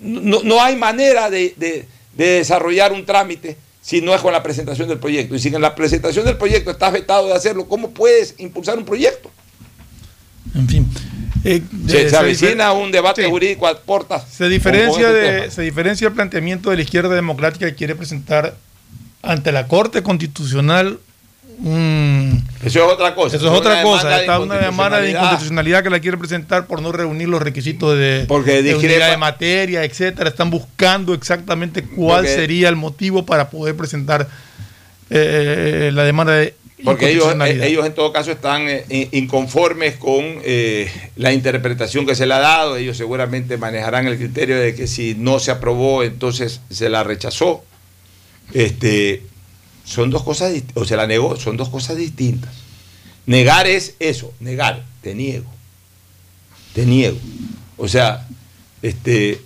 no, hay manera de, desarrollar un trámite si no es con la presentación del proyecto. Y si en la presentación del proyecto estás vetado de hacerlo, ¿cómo puedes impulsar un proyecto? En fin. Eh, se, avecina un debate jurídico a portas. Se diferencia, de, se diferencia el planteamiento de la izquierda democrática que quiere presentar ante la Corte Constitucional eso es otra cosa. Eso es otra cosa. Está una demanda de inconstitucionalidad que la quiere presentar por no reunir los requisitos de, Porque de de materia, etcétera. Están buscando exactamente cuál sería el motivo para poder presentar eh, la demanda de porque ellos, eh, ellos en todo caso están eh, inconformes con la interpretación que se le ha dado. Ellos seguramente manejarán el criterio de que si no se aprobó, entonces se la rechazó. Este, son dos cosas, o se la negó, son dos cosas distintas. Negar es eso, negar, te niego, te niego. O sea, este,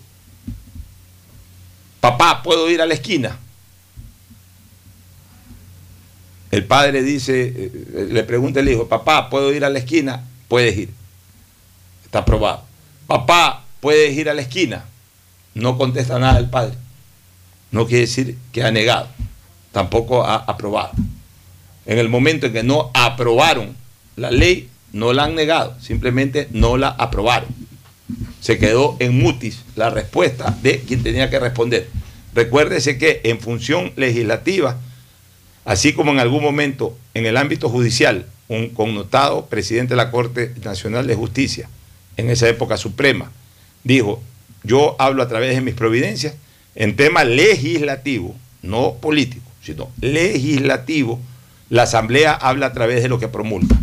papá, ¿puedo ir a la esquina? El padre dice, eh, le pregunta el hijo, papá, ¿puedo ir a la esquina? Puedes ir. Está aprobado. Papá, ¿puedes ir a la esquina? No contesta nada el padre. No quiere decir que ha negado tampoco ha aprobado. En el momento en que no aprobaron la ley, no la han negado, simplemente no la aprobaron. Se quedó en mutis la respuesta de quien tenía que responder. Recuérdese que en función legislativa, así como en algún momento en el ámbito judicial, un connotado presidente de la Corte Nacional de Justicia, en esa época suprema, dijo, yo hablo a través de mis providencias en tema legislativo, no político sino legislativo, la Asamblea habla a través de lo que promulga,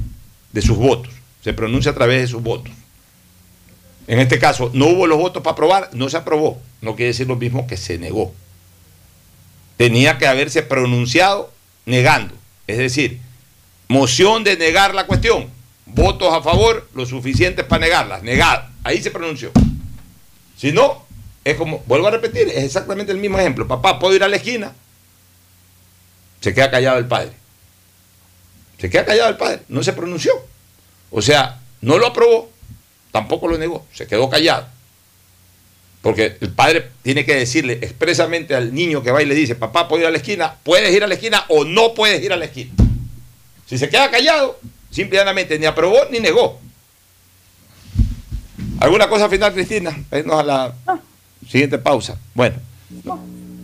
de sus votos, se pronuncia a través de sus votos. En este caso, no hubo los votos para aprobar, no se aprobó, no quiere decir lo mismo que se negó. Tenía que haberse pronunciado negando, es decir, moción de negar la cuestión, votos a favor, lo suficientes para negarla, negar, ahí se pronunció. Si no, es como, vuelvo a repetir, es exactamente el mismo ejemplo. Papá, ¿puedo ir a la esquina? Se queda callado el padre. Se queda callado el padre, no se pronunció. O sea, no lo aprobó, tampoco lo negó, se quedó callado. Porque el padre tiene que decirle expresamente al niño que va y le dice, papá, ¿puedo ir a la esquina? ¿Puedes ir a la esquina o no puedes ir a la esquina? Si se queda callado, simplemente ni aprobó ni negó. ¿Alguna cosa final, Cristina? Vennos a la siguiente pausa. Bueno.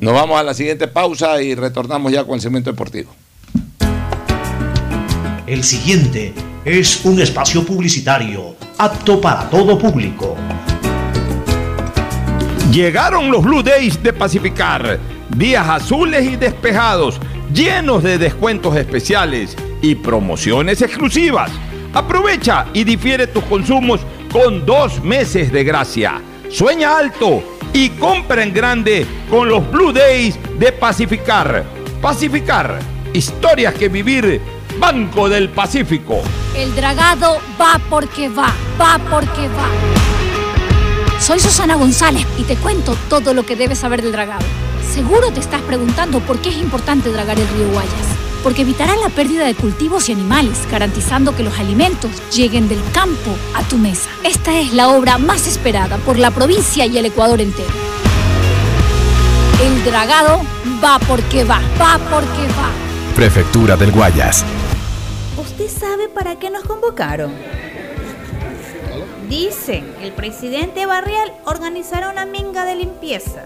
Nos vamos a la siguiente pausa y retornamos ya con el segmento deportivo. El siguiente es un espacio publicitario apto para todo público. Llegaron los Blue Days de Pacificar, días azules y despejados, llenos de descuentos especiales y promociones exclusivas. Aprovecha y difiere tus consumos con dos meses de gracia. Sueña alto y compra en grande con los Blue Days de Pacificar. Pacificar, historias que vivir, Banco del Pacífico. El dragado va porque va, va porque va. Soy Susana González y te cuento todo lo que debes saber del dragado. Seguro te estás preguntando por qué es importante dragar el río Guayas. Porque evitará la pérdida de cultivos y animales, garantizando que los alimentos lleguen del campo a tu mesa. Esta es la obra más esperada por la provincia y el Ecuador entero. El dragado va porque va, va porque va. Prefectura del Guayas. ¿Usted sabe para qué nos convocaron? Dicen que el presidente Barrial organizará una minga de limpieza.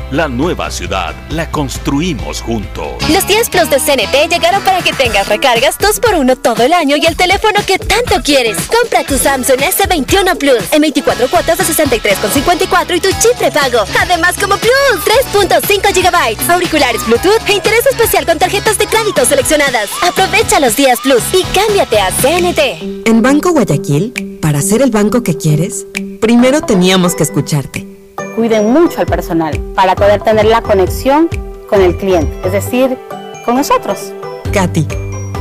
La nueva ciudad la construimos juntos. Los 10 Plus de CNT llegaron para que tengas recargas 2x1 todo el año y el teléfono que tanto quieres. Compra tu Samsung S21 Plus en 24 cuotas de 63,54 y tu chip prepago. Además, como Plus, 3.5 GB, auriculares Bluetooth e interés especial con tarjetas de crédito seleccionadas. Aprovecha los días Plus y cámbiate a CNT. En Banco Guayaquil, para ser el banco que quieres, primero teníamos que escucharte. Cuiden mucho al personal para poder tener la conexión con el cliente, es decir, con nosotros. Katy,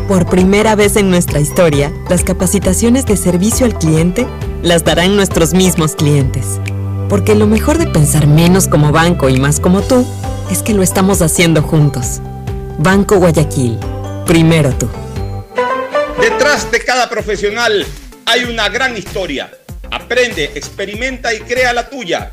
por primera vez en nuestra historia, las capacitaciones de servicio al cliente las darán nuestros mismos clientes. Porque lo mejor de pensar menos como banco y más como tú es que lo estamos haciendo juntos. Banco Guayaquil, primero tú. Detrás de cada profesional hay una gran historia. Aprende, experimenta y crea la tuya.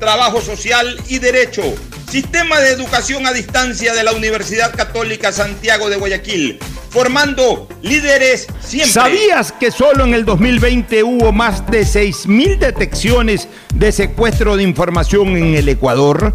trabajo social y derecho. Sistema de educación a distancia de la Universidad Católica Santiago de Guayaquil, formando líderes siempre. ¿Sabías que solo en el 2020 hubo más de 6.000 detecciones de secuestro de información en el Ecuador?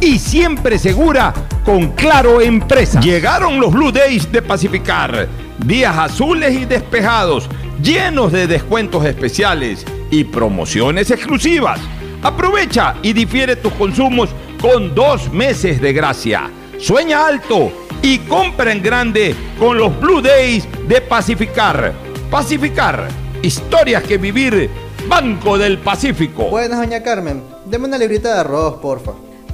y siempre segura con Claro Empresa. Llegaron los Blue Days de Pacificar, días azules y despejados, llenos de descuentos especiales y promociones exclusivas. Aprovecha y difiere tus consumos con dos meses de gracia. Sueña alto y compra en grande con los Blue Days de Pacificar. Pacificar, historias que vivir, Banco del Pacífico. Buenas, doña Carmen. Deme una librita de arroz, porfa.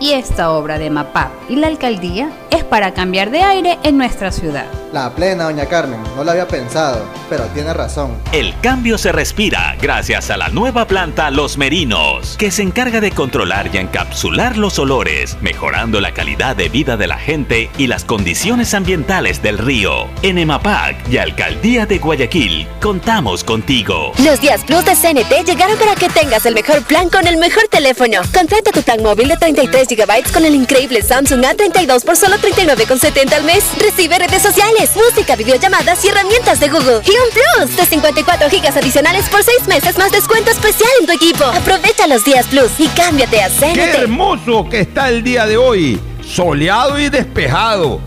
Y esta obra de MAPAP y la alcaldía es para cambiar de aire en nuestra ciudad. La plena, doña Carmen, no lo había pensado, pero tiene razón. El cambio se respira gracias a la nueva planta Los Merinos, que se encarga de controlar y encapsular los olores, mejorando la calidad de vida de la gente y las condiciones ambientales del río. En EMAPAC y Alcaldía de Guayaquil, contamos contigo. Los días Plus de CNT llegaron para que tengas el mejor plan con el mejor teléfono. Contrata tu plan móvil de 33 GB con el increíble Samsung A32 por solo 39,70 al mes. Recibe redes sociales, música, videollamadas y herramientas de Google. Y un Plus de 54 GB adicionales por 6 meses más descuento especial en tu equipo. Aprovecha los días Plus y cámbiate a ¡Qué CNT. hermoso que está el día de hoy! soleado y despejado.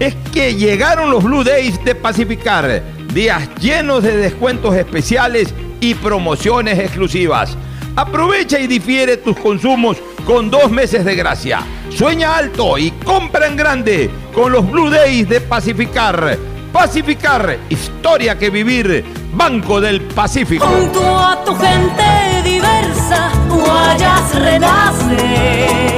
Es que llegaron los Blue Days de Pacificar, días llenos de descuentos especiales y promociones exclusivas. Aprovecha y difiere tus consumos con dos meses de gracia. Sueña alto y compra en grande con los Blue Days de Pacificar. Pacificar, historia que vivir. Banco del Pacífico. Junto a tu gente diversa, renaces.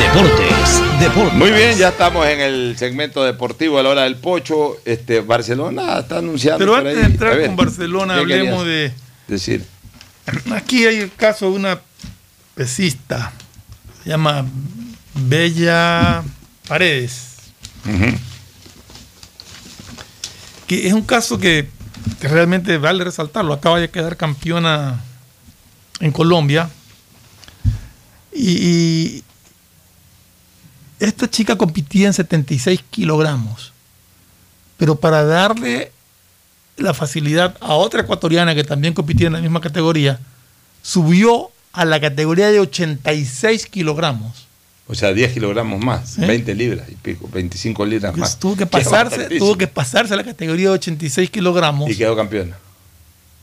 Deportes, Deportes. Muy bien, ya estamos en el segmento deportivo a la hora del pocho. Este, Barcelona está anunciando. Pero antes ahí. de entrar ver, con Barcelona, ¿qué hablemos de. Decir. Aquí hay el caso de una pesista. Se llama Bella Paredes. Que es un caso que, que realmente vale resaltarlo. Acaba de quedar campeona en Colombia. Y, y esta chica competía en 76 kilogramos. Pero para darle la facilidad a otra ecuatoriana que también competía en la misma categoría, subió a la categoría de 86 kilogramos. O sea, 10 kilogramos más, ¿Eh? 20 libras y pico, 25 libras Pues más. tuvo que pasarse, tuvo que pasarse a la categoría de 86 kilogramos, Y quedó campeona.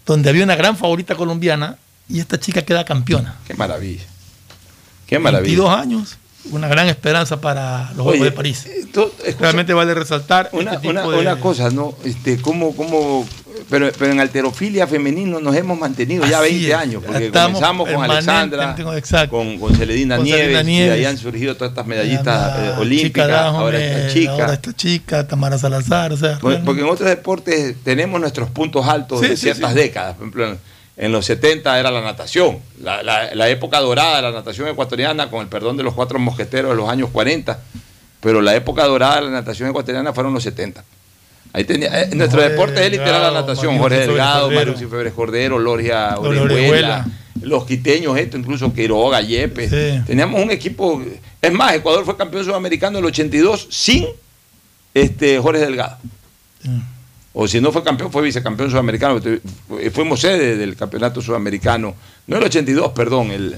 donde había una gran favorita colombiana, y esta chica queda campeona. Qué maravilla. Qué maravilla. 22 años, una gran esperanza para los Oye, Juegos de París. escucha, Realmente vale resaltar Una, este tipo una- de- una cosa, ¿no? Este, ¿cómo, cómo, pero, pero en alterofilia femenino nos hemos mantenido ya Así 20 es. años, porque Estamos comenzamos con Alexandra, con, con Celedina Con Nieves, y ahí han surgido todas estas medallistas eh, olímpicas, ahora esta chica. ahora esta chica, Tamara Salazar, o sea, Porque, porque en otros deportes tenemos nuestros puntos altos Sí, de sí, ciertas sí. décadas. Por ejemplo, en, los 70 era la natación, la, la- la época dorada de la natación ecuatoriana, con el perdón de los cuatro mosqueteros de los años 40, pero la época dorada de la natación ecuatoriana fueron los 70. Ahí tenía, eh, nuestro Jorge deporte élite era la natación, Mario Jorge Febres Delgado. Mario Cifebres Cordero, Loria Loria Orejuela, los quiteños, esto, incluso Quiroga, Yepes. Sí. Teníamos un equipo, es más, Ecuador fue campeón sudamericano en el 82 sin este, Jorge Delgado o si no fue campeón, fue vicecampeón sudamericano. Fuimos sede del campeonato sudamericano, no el 82, perdón, el,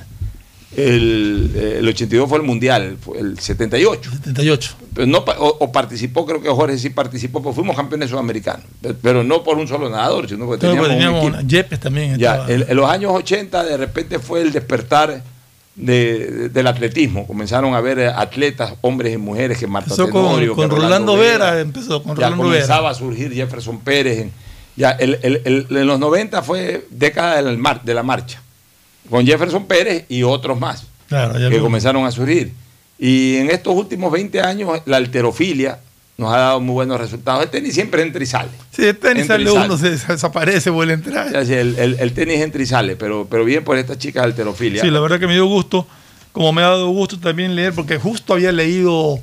el, el 82 fue el mundial, fue el 78. 78. Pero no, o, o participó, creo que Jorge sí participó, pues fuimos campeones sudamericanos, pe- pero no por un solo nadador, sino porque teníamos, pues, un teníamos equipo. una- Yepes también Ya, en los años 80 de repente fue el despertar de- de- del atletismo. Comenzaron a ver atletas, hombres y mujeres que Marta con, Tenorio, con que Rolando Vera, empezó con ya Rolando comenzaba Vera. a surgir Jefferson Pérez. en- ya el- el- el- en los 90 fue década del mar- de la marcha, con Jefferson Pérez y otros más Claro, que comenzaron a surgir. Y en estos últimos 20 años la alterofilia nos ha dado muy buenos resultados. El tenis siempre entra y sale. Sí, el tenis Entra sale sale. uno, se desaparece, vuelve a entrar. Sí, El, el- el tenis entra y sale, pero, pero bien por estas chicas de alterofilia. Sí, la verdad que me dio gusto, como me ha dado gusto también leer, porque justo había leído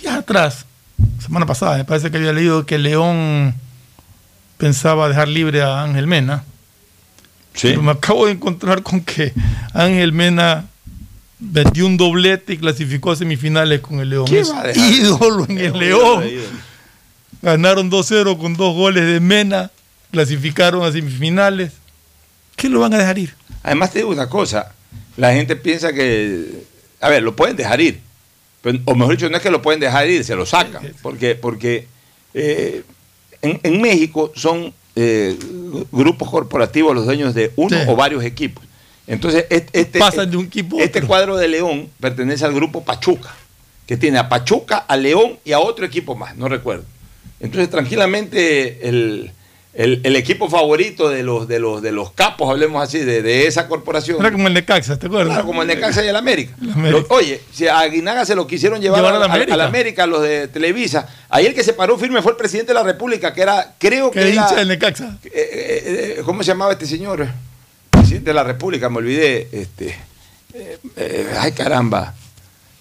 días atrás, semana pasada, me parece que había leído que León pensaba dejar libre a Ángel Mena. Pero me acabo de encontrar con que Ángel Mena vendió un doblete y clasificó a semifinales con el León. ¿Qué Es va a dejar? ídolo en el León. Ganaron 2-0 con dos goles de Mena, clasificaron a semifinales. ¿Qué lo van a dejar ir? Además te digo una cosa, la gente piensa que, a ver, lo pueden dejar ir, pero- o mejor dicho, no es que lo pueden dejar ir, se lo sacan, porque, porque eh, en, en México son eh, grupos corporativos los dueños de uno Sí. o varios equipos. Entonces, este, este- Pasan de un equipo a este cuadro de León pertenece al grupo Pachuca, que tiene a Pachuca, a León y a otro equipo más, no recuerdo. Entonces, tranquilamente, el, el- el equipo favorito de los, de los, de los capos, hablemos así, de, de esa corporación. Era como el Necaxa, ¿te acuerdas? Claro, como el Necaxa y el América. Oye, si a Aguinaga se lo quisieron llevar, Llevar a la a- América. a la América, los de Televisa. Ahí el que se paró firme fue el presidente de la República, que era, creo que, Que era, hincha del Necaxa. eh, eh, eh, ¿Cómo se llamaba este señor? Presidente de la República, me olvidé. Este, eh, eh, ay, caramba.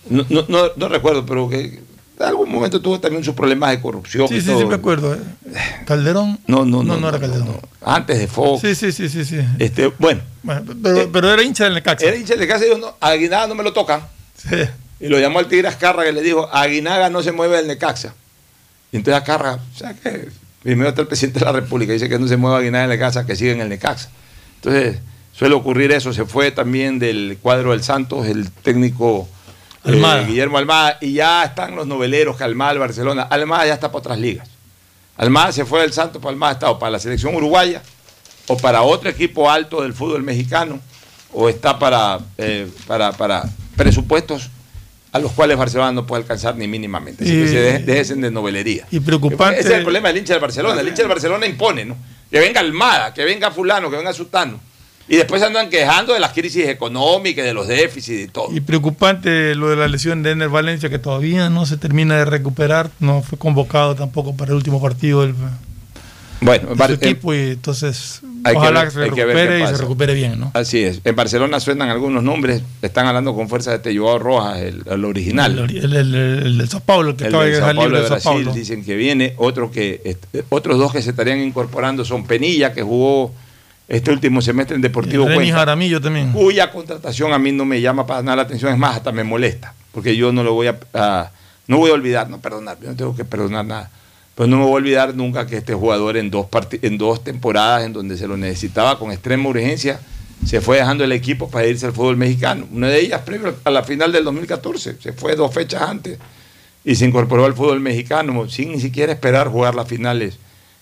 No, no, no, no recuerdo, pero que en algún momento tuvo también sus problemas de corrupción. Sí, y sí, todo. sí, me acuerdo. eh. Calderón. No, no, no. No, no era Calderón. Antes de Fox. Sí, sí, sí, sí. sí. Este, bueno. Bueno, pero, pero era hincha del Necaxa. Era hincha de casa y dijo, no, a Aguinaga no me lo tocan. Sí. Y lo llamó al Tigre Azcarra que le dijo, Aguinaga no se mueve del Necaxa. Y entonces Azcarra, o sea que primero está el presidente de la República, dice que no se mueva Aguinaga del Necaxa, que sigue en el Necaxa. Entonces suele ocurrir eso. Se fue también del cuadro del Santos el técnico eh, Almada. Guillermo Almada y ya están los noveleros que Almada, el Barcelona. Almada ya está para otras ligas. Almada se fue del Santos, para Almada está o para la selección uruguaya o para otro equipo alto del fútbol mexicano o está para, eh, para, para presupuestos a los cuales Barcelona no puede alcanzar ni mínimamente. Así que se dejen, déjense de novelería. Y preocupante. Ese es el problema del hincha del Barcelona. El hincha del Barcelona impone, ¿no? Que venga Almada, que venga fulano, que venga Sutano. Y después andan quejando de las crisis económicas, de los déficits y todo. Y preocupante lo de la lesión de Ener Valencia, que todavía no se termina de recuperar. No fue convocado tampoco para el último partido del Bueno, de su equipo. Y entonces, hay que ojalá se que ver recupere y se recupere bien, ¿no? Así es. En Barcelona suenan algunos nombres. Están hablando con fuerza de este Joao Rojas, el, el original. El, el, el, de Sao Paulo, que acaba de libre de de Sao Brasil Paulo. dicen que viene. Otro que, otros dos que se estarían incorporando son Penilla, que jugó este último semestre en Deportivo Reni Cuenca. Jaramillo también. cuya contratación a mí no me llama para nada la atención, es más, hasta me molesta, porque yo no lo voy a, a- no voy a olvidar, no perdonar, yo no tengo que perdonar nada, pero no me voy a olvidar nunca que este jugador en dos, en dos temporadas en donde se lo necesitaba con extrema urgencia, se fue dejando el equipo para irse al fútbol mexicano. Una de ellas previo a la final del 2014, se fue dos fechas antes y se incorporó al fútbol mexicano sin ni siquiera esperar jugar las finales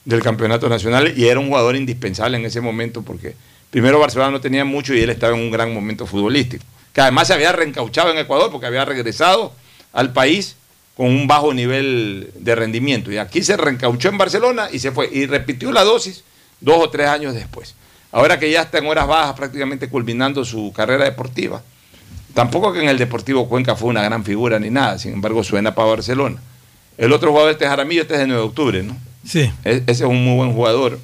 del campeonato nacional y era un jugador indispensable en ese momento porque primero Barcelona no tenía mucho y él estaba en un gran momento futbolístico, que además se había reencauchado en Ecuador porque había regresado al país con un bajo nivel de rendimiento y aquí se reencauchó en Barcelona y se fue y repitió la dosis dos o tres años después. Ahora que ya está en horas bajas prácticamente culminando su carrera deportiva. Tampoco que en el Deportivo Cuenca fue una gran figura ni nada, sin embargo suena para Barcelona. El otro jugador, este Jaramillo, este es de 9 de octubre, ¿no? Sí. E- Ese es un muy buen jugador.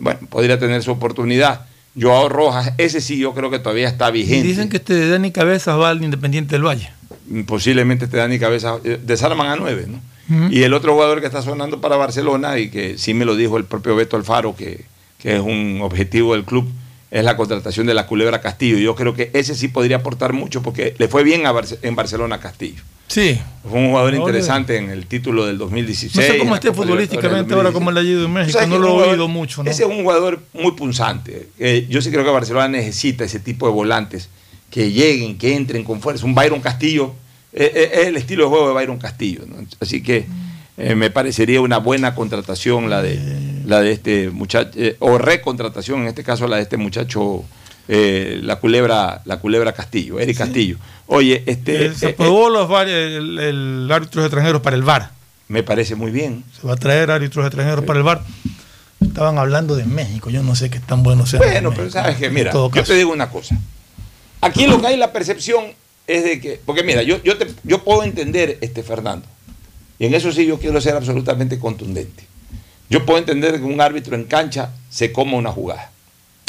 Bueno, podría tener su oportunidad. Joao Rojas, ese sí yo creo que todavía está Y vigente. dicen que este Dani Cabezas va al Independiente del Valle. Posiblemente te dan y cabeza. eh, Desarman a 9, ¿no? Y el otro jugador que está sonando para Barcelona y que sí me lo dijo el propio Beto Alfaro, que, que es un objetivo del club, es la contratación de la Culebra Castillo. Yo creo que ese sí podría aportar mucho porque le fue bien a Barce- en Barcelona Castillo. Sí. Fue un jugador interesante en el título del 2016. No sé cómo esté futbolísticamente ahora, 2016. como ha ido en México. ¿Sabes No lo he oído mucho, ¿no? Ese es un jugador muy punzante. Eh, yo sí creo que Barcelona necesita ese tipo de volantes que lleguen, que entren con fuerza. Un Byron Castillo eh, eh, es el estilo de juego de Byron Castillo. ¿no? Así que me parecería una buena contratación la de, la de este muchacho, o recontratación, en este caso la de este muchacho, eh, la culebra, la culebra Castillo, Eric Castillo. Oye, este. Eh, se eh, aprobó los el, el árbitros extranjeros para el VAR. me parece muy bien. Se va a traer árbitros extranjeros para el VAR. Estaban hablando de México. Yo no sé qué tan bueno sea. Bueno, pero sabes que, mira, yo te digo una cosa. Aquí lo que hay la percepción es de que, porque mira, yo, yo, te, yo puedo entender, este Fernando, Y en eso sí yo quiero ser absolutamente contundente. Yo puedo entender que un árbitro en cancha se coma una jugada.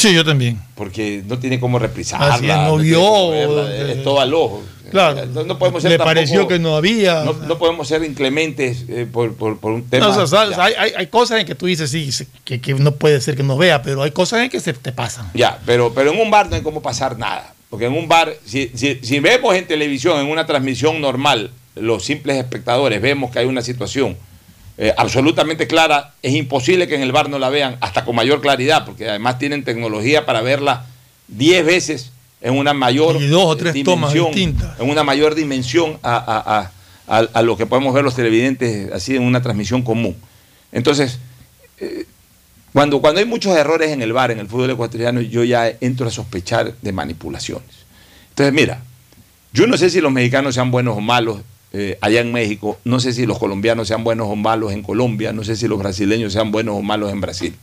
Sí, yo también. Porque no tiene cómo reprisarla. Así es, no vio, verla, eh, es todo al ojo. Claro. No, no podemos ser Le tampoco- pareció que no había. No, no podemos ser inclementes eh, por, por- por un tema. O sea, hay, hay- hay cosas en que tú dices, sí, que, que no puede ser que no vea, pero hay cosas en que se te pasan. Ya, pero, pero en un bar no hay cómo pasar nada. Porque en un bar, si, si- si vemos en televisión, en una transmisión normal, los simples espectadores vemos que hay una situación eh, absolutamente clara, es imposible que en el bar no la vean hasta con mayor claridad, porque además tienen tecnología para verla 10 veces en una mayor Y dos o tres tomas dimensión, distintas. en una mayor dimensión a, a- a- a- a lo que podemos ver los televidentes así en una transmisión común. Entonces, eh, cuando, cuando hay muchos errores en el bar, en el fútbol ecuatoriano, yo ya entro a sospechar de manipulaciones. Entonces, mira, yo no sé si los mexicanos sean buenos o malos eh, allá en México, no sé si los colombianos sean buenos o malos en Colombia, no sé si los brasileños sean buenos o malos en Brasil.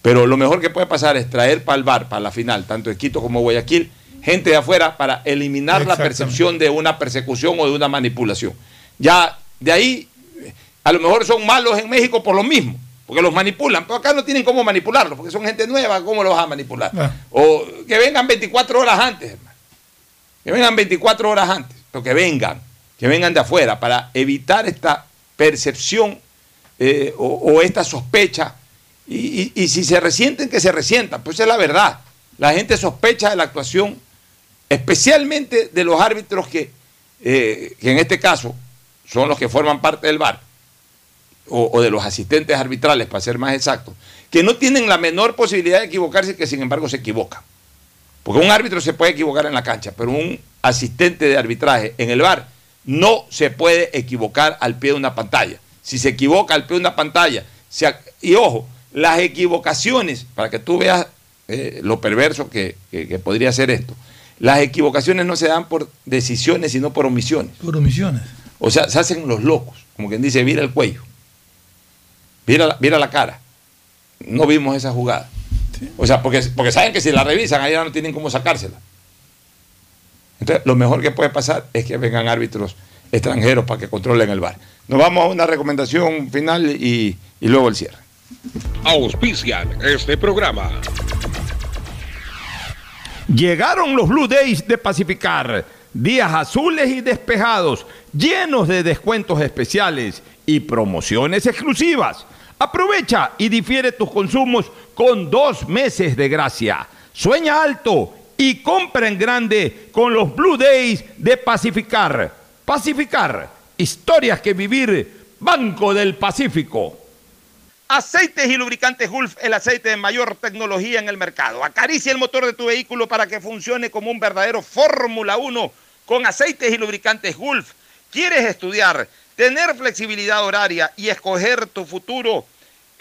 Pero lo mejor que puede pasar es traer para el bar, para la final, tanto de Quito como Guayaquil, gente de afuera para eliminar la percepción de una persecución o de una manipulación. Ya de ahí, a lo mejor son malos en México por lo mismo, porque los manipulan, pero acá no tienen cómo manipularlos, porque son gente nueva, ¿cómo los vas a manipular? Ah. O que vengan 24 horas antes, hermano. Que vengan 24 horas antes, pero que vengan, que vengan de afuera para evitar esta percepción eh, o, esta sospecha. Y, si se resienten, que se resientan, pues es la verdad. La gente sospecha de la actuación, especialmente de los árbitros que, eh, que en este caso son los que forman parte del bar, o, de los asistentes arbitrales, para ser más exacto, que no tienen la menor posibilidad de equivocarse y que sin embargo se equivocan. Porque un árbitro se puede equivocar en la cancha, pero un asistente de arbitraje en el bar no se puede equivocar al pie de una pantalla. Si se equivoca al pie de una pantalla, se y ojo, las equivocaciones, para que tú veas eh, lo perverso que, que- que podría ser esto, las equivocaciones no se dan por decisiones, sino por omisiones. Por omisiones. O sea, se hacen los locos, como quien dice, vira el cuello, vira la, vira la cara. No vimos esa jugada. O sea, porque, porque saben que si la revisan, ahí ya no tienen cómo sacársela. Entonces, lo mejor que puede pasar es que vengan árbitros extranjeros para que controlen el bar. Nos vamos a una recomendación final y, y luego el cierre. Auspician este programa. Llegaron los Blue Days de Pacificar. Días azules y despejados, llenos de descuentos especiales y promociones exclusivas. Aprovecha y difiere tus consumos con dos meses de gracia. Sueña alto y compra en grande con los Blue Days de Pacificar. Pacificar, historias que vivir, Banco del Pacífico. Aceites y lubricantes Gulf, el aceite de mayor tecnología en el mercado. Acaricia el motor de tu vehículo para que funcione como un verdadero Fórmula 1 con aceites y lubricantes Gulf. ¿Quieres estudiar, tener flexibilidad horaria y escoger tu futuro?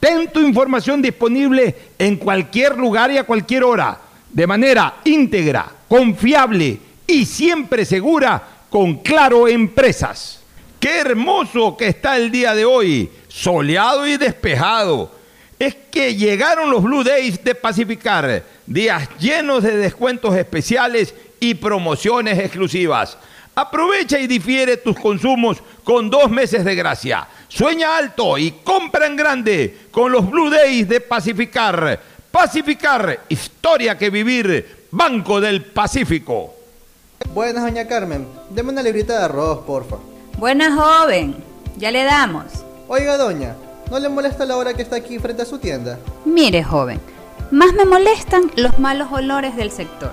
Ten tu información disponible en cualquier lugar y a cualquier hora, de manera íntegra, confiable y siempre segura con Claro Empresas. Qué hermoso que está el día de hoy, soleado y despejado. Es que llegaron los Blue Days de Pacificar, días llenos de descuentos especiales y promociones exclusivas. Aprovecha y difiere tus consumos con dos meses de gracia. Sueña alto y compra en grande con los Blue Days de Pacificar. Pacificar, historia que vivir, Banco del Pacífico. Buenas, doña Carmen. Deme una librita de arroz, porfa. Buena joven, ya le damos. Oiga, doña, ¿no le molesta la hora que está aquí frente a su tienda? Mire, joven, más me molestan los malos olores del sector.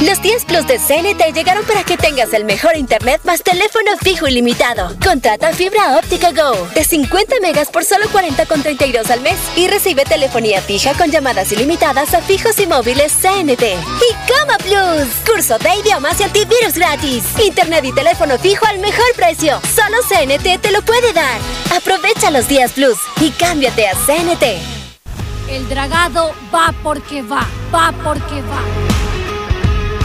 Los 10 Plus de CNT llegaron para que tengas el mejor internet más teléfono fijo ilimitado. Contrata fibra óptica Go de 50 megas por solo 40,32 al mes y recibe telefonía fija con llamadas ilimitadas a fijos y móviles CNT. Y Coma Plus, curso de idiomas y antivirus gratis. Internet y teléfono fijo al mejor precio. Solo CNT te lo puede dar. Aprovecha los 10 Plus y cámbiate a CNT. El dragado va porque va, va porque va.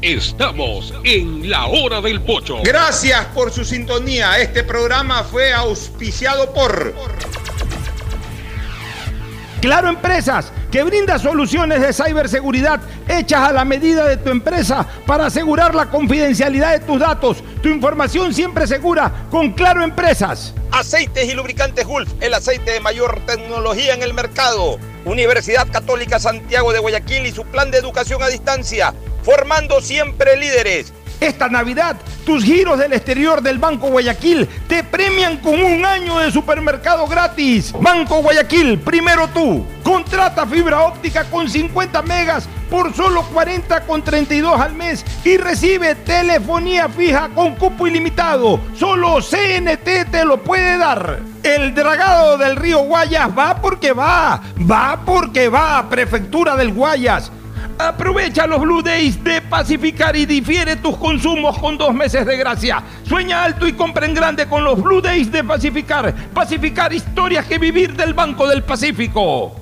Estamos en la hora del pocho. Gracias por su sintonía. Este programa fue auspiciado por Claro Empresas, que brinda soluciones de ciberseguridad hechas a la medida de tu empresa para asegurar la confidencialidad de tus datos. Tu información siempre segura con Claro Empresas. Aceites y lubricantes Gulf, el aceite de mayor tecnología en el mercado. Universidad Católica Santiago de Guayaquil y su plan de educación a distancia, formando siempre líderes. Esta Navidad, tus giros del exterior del Banco Guayaquil te premian con un año de supermercado gratis. Banco Guayaquil, primero tú. Contrata fibra óptica con 50 megas por solo 40 con 32 al mes y recibe telefonía fija con cupo ilimitado. Solo CNT te lo puede dar. El dragado del río Guayas va porque va, va porque va, Prefectura del Guayas. Aprovecha los Blue Days de Pacificar y difiere tus consumos con dos meses de gracia. Sueña alto y compra en grande con los Blue Days de Pacificar. Pacificar historias que vivir del Banco del Pacífico.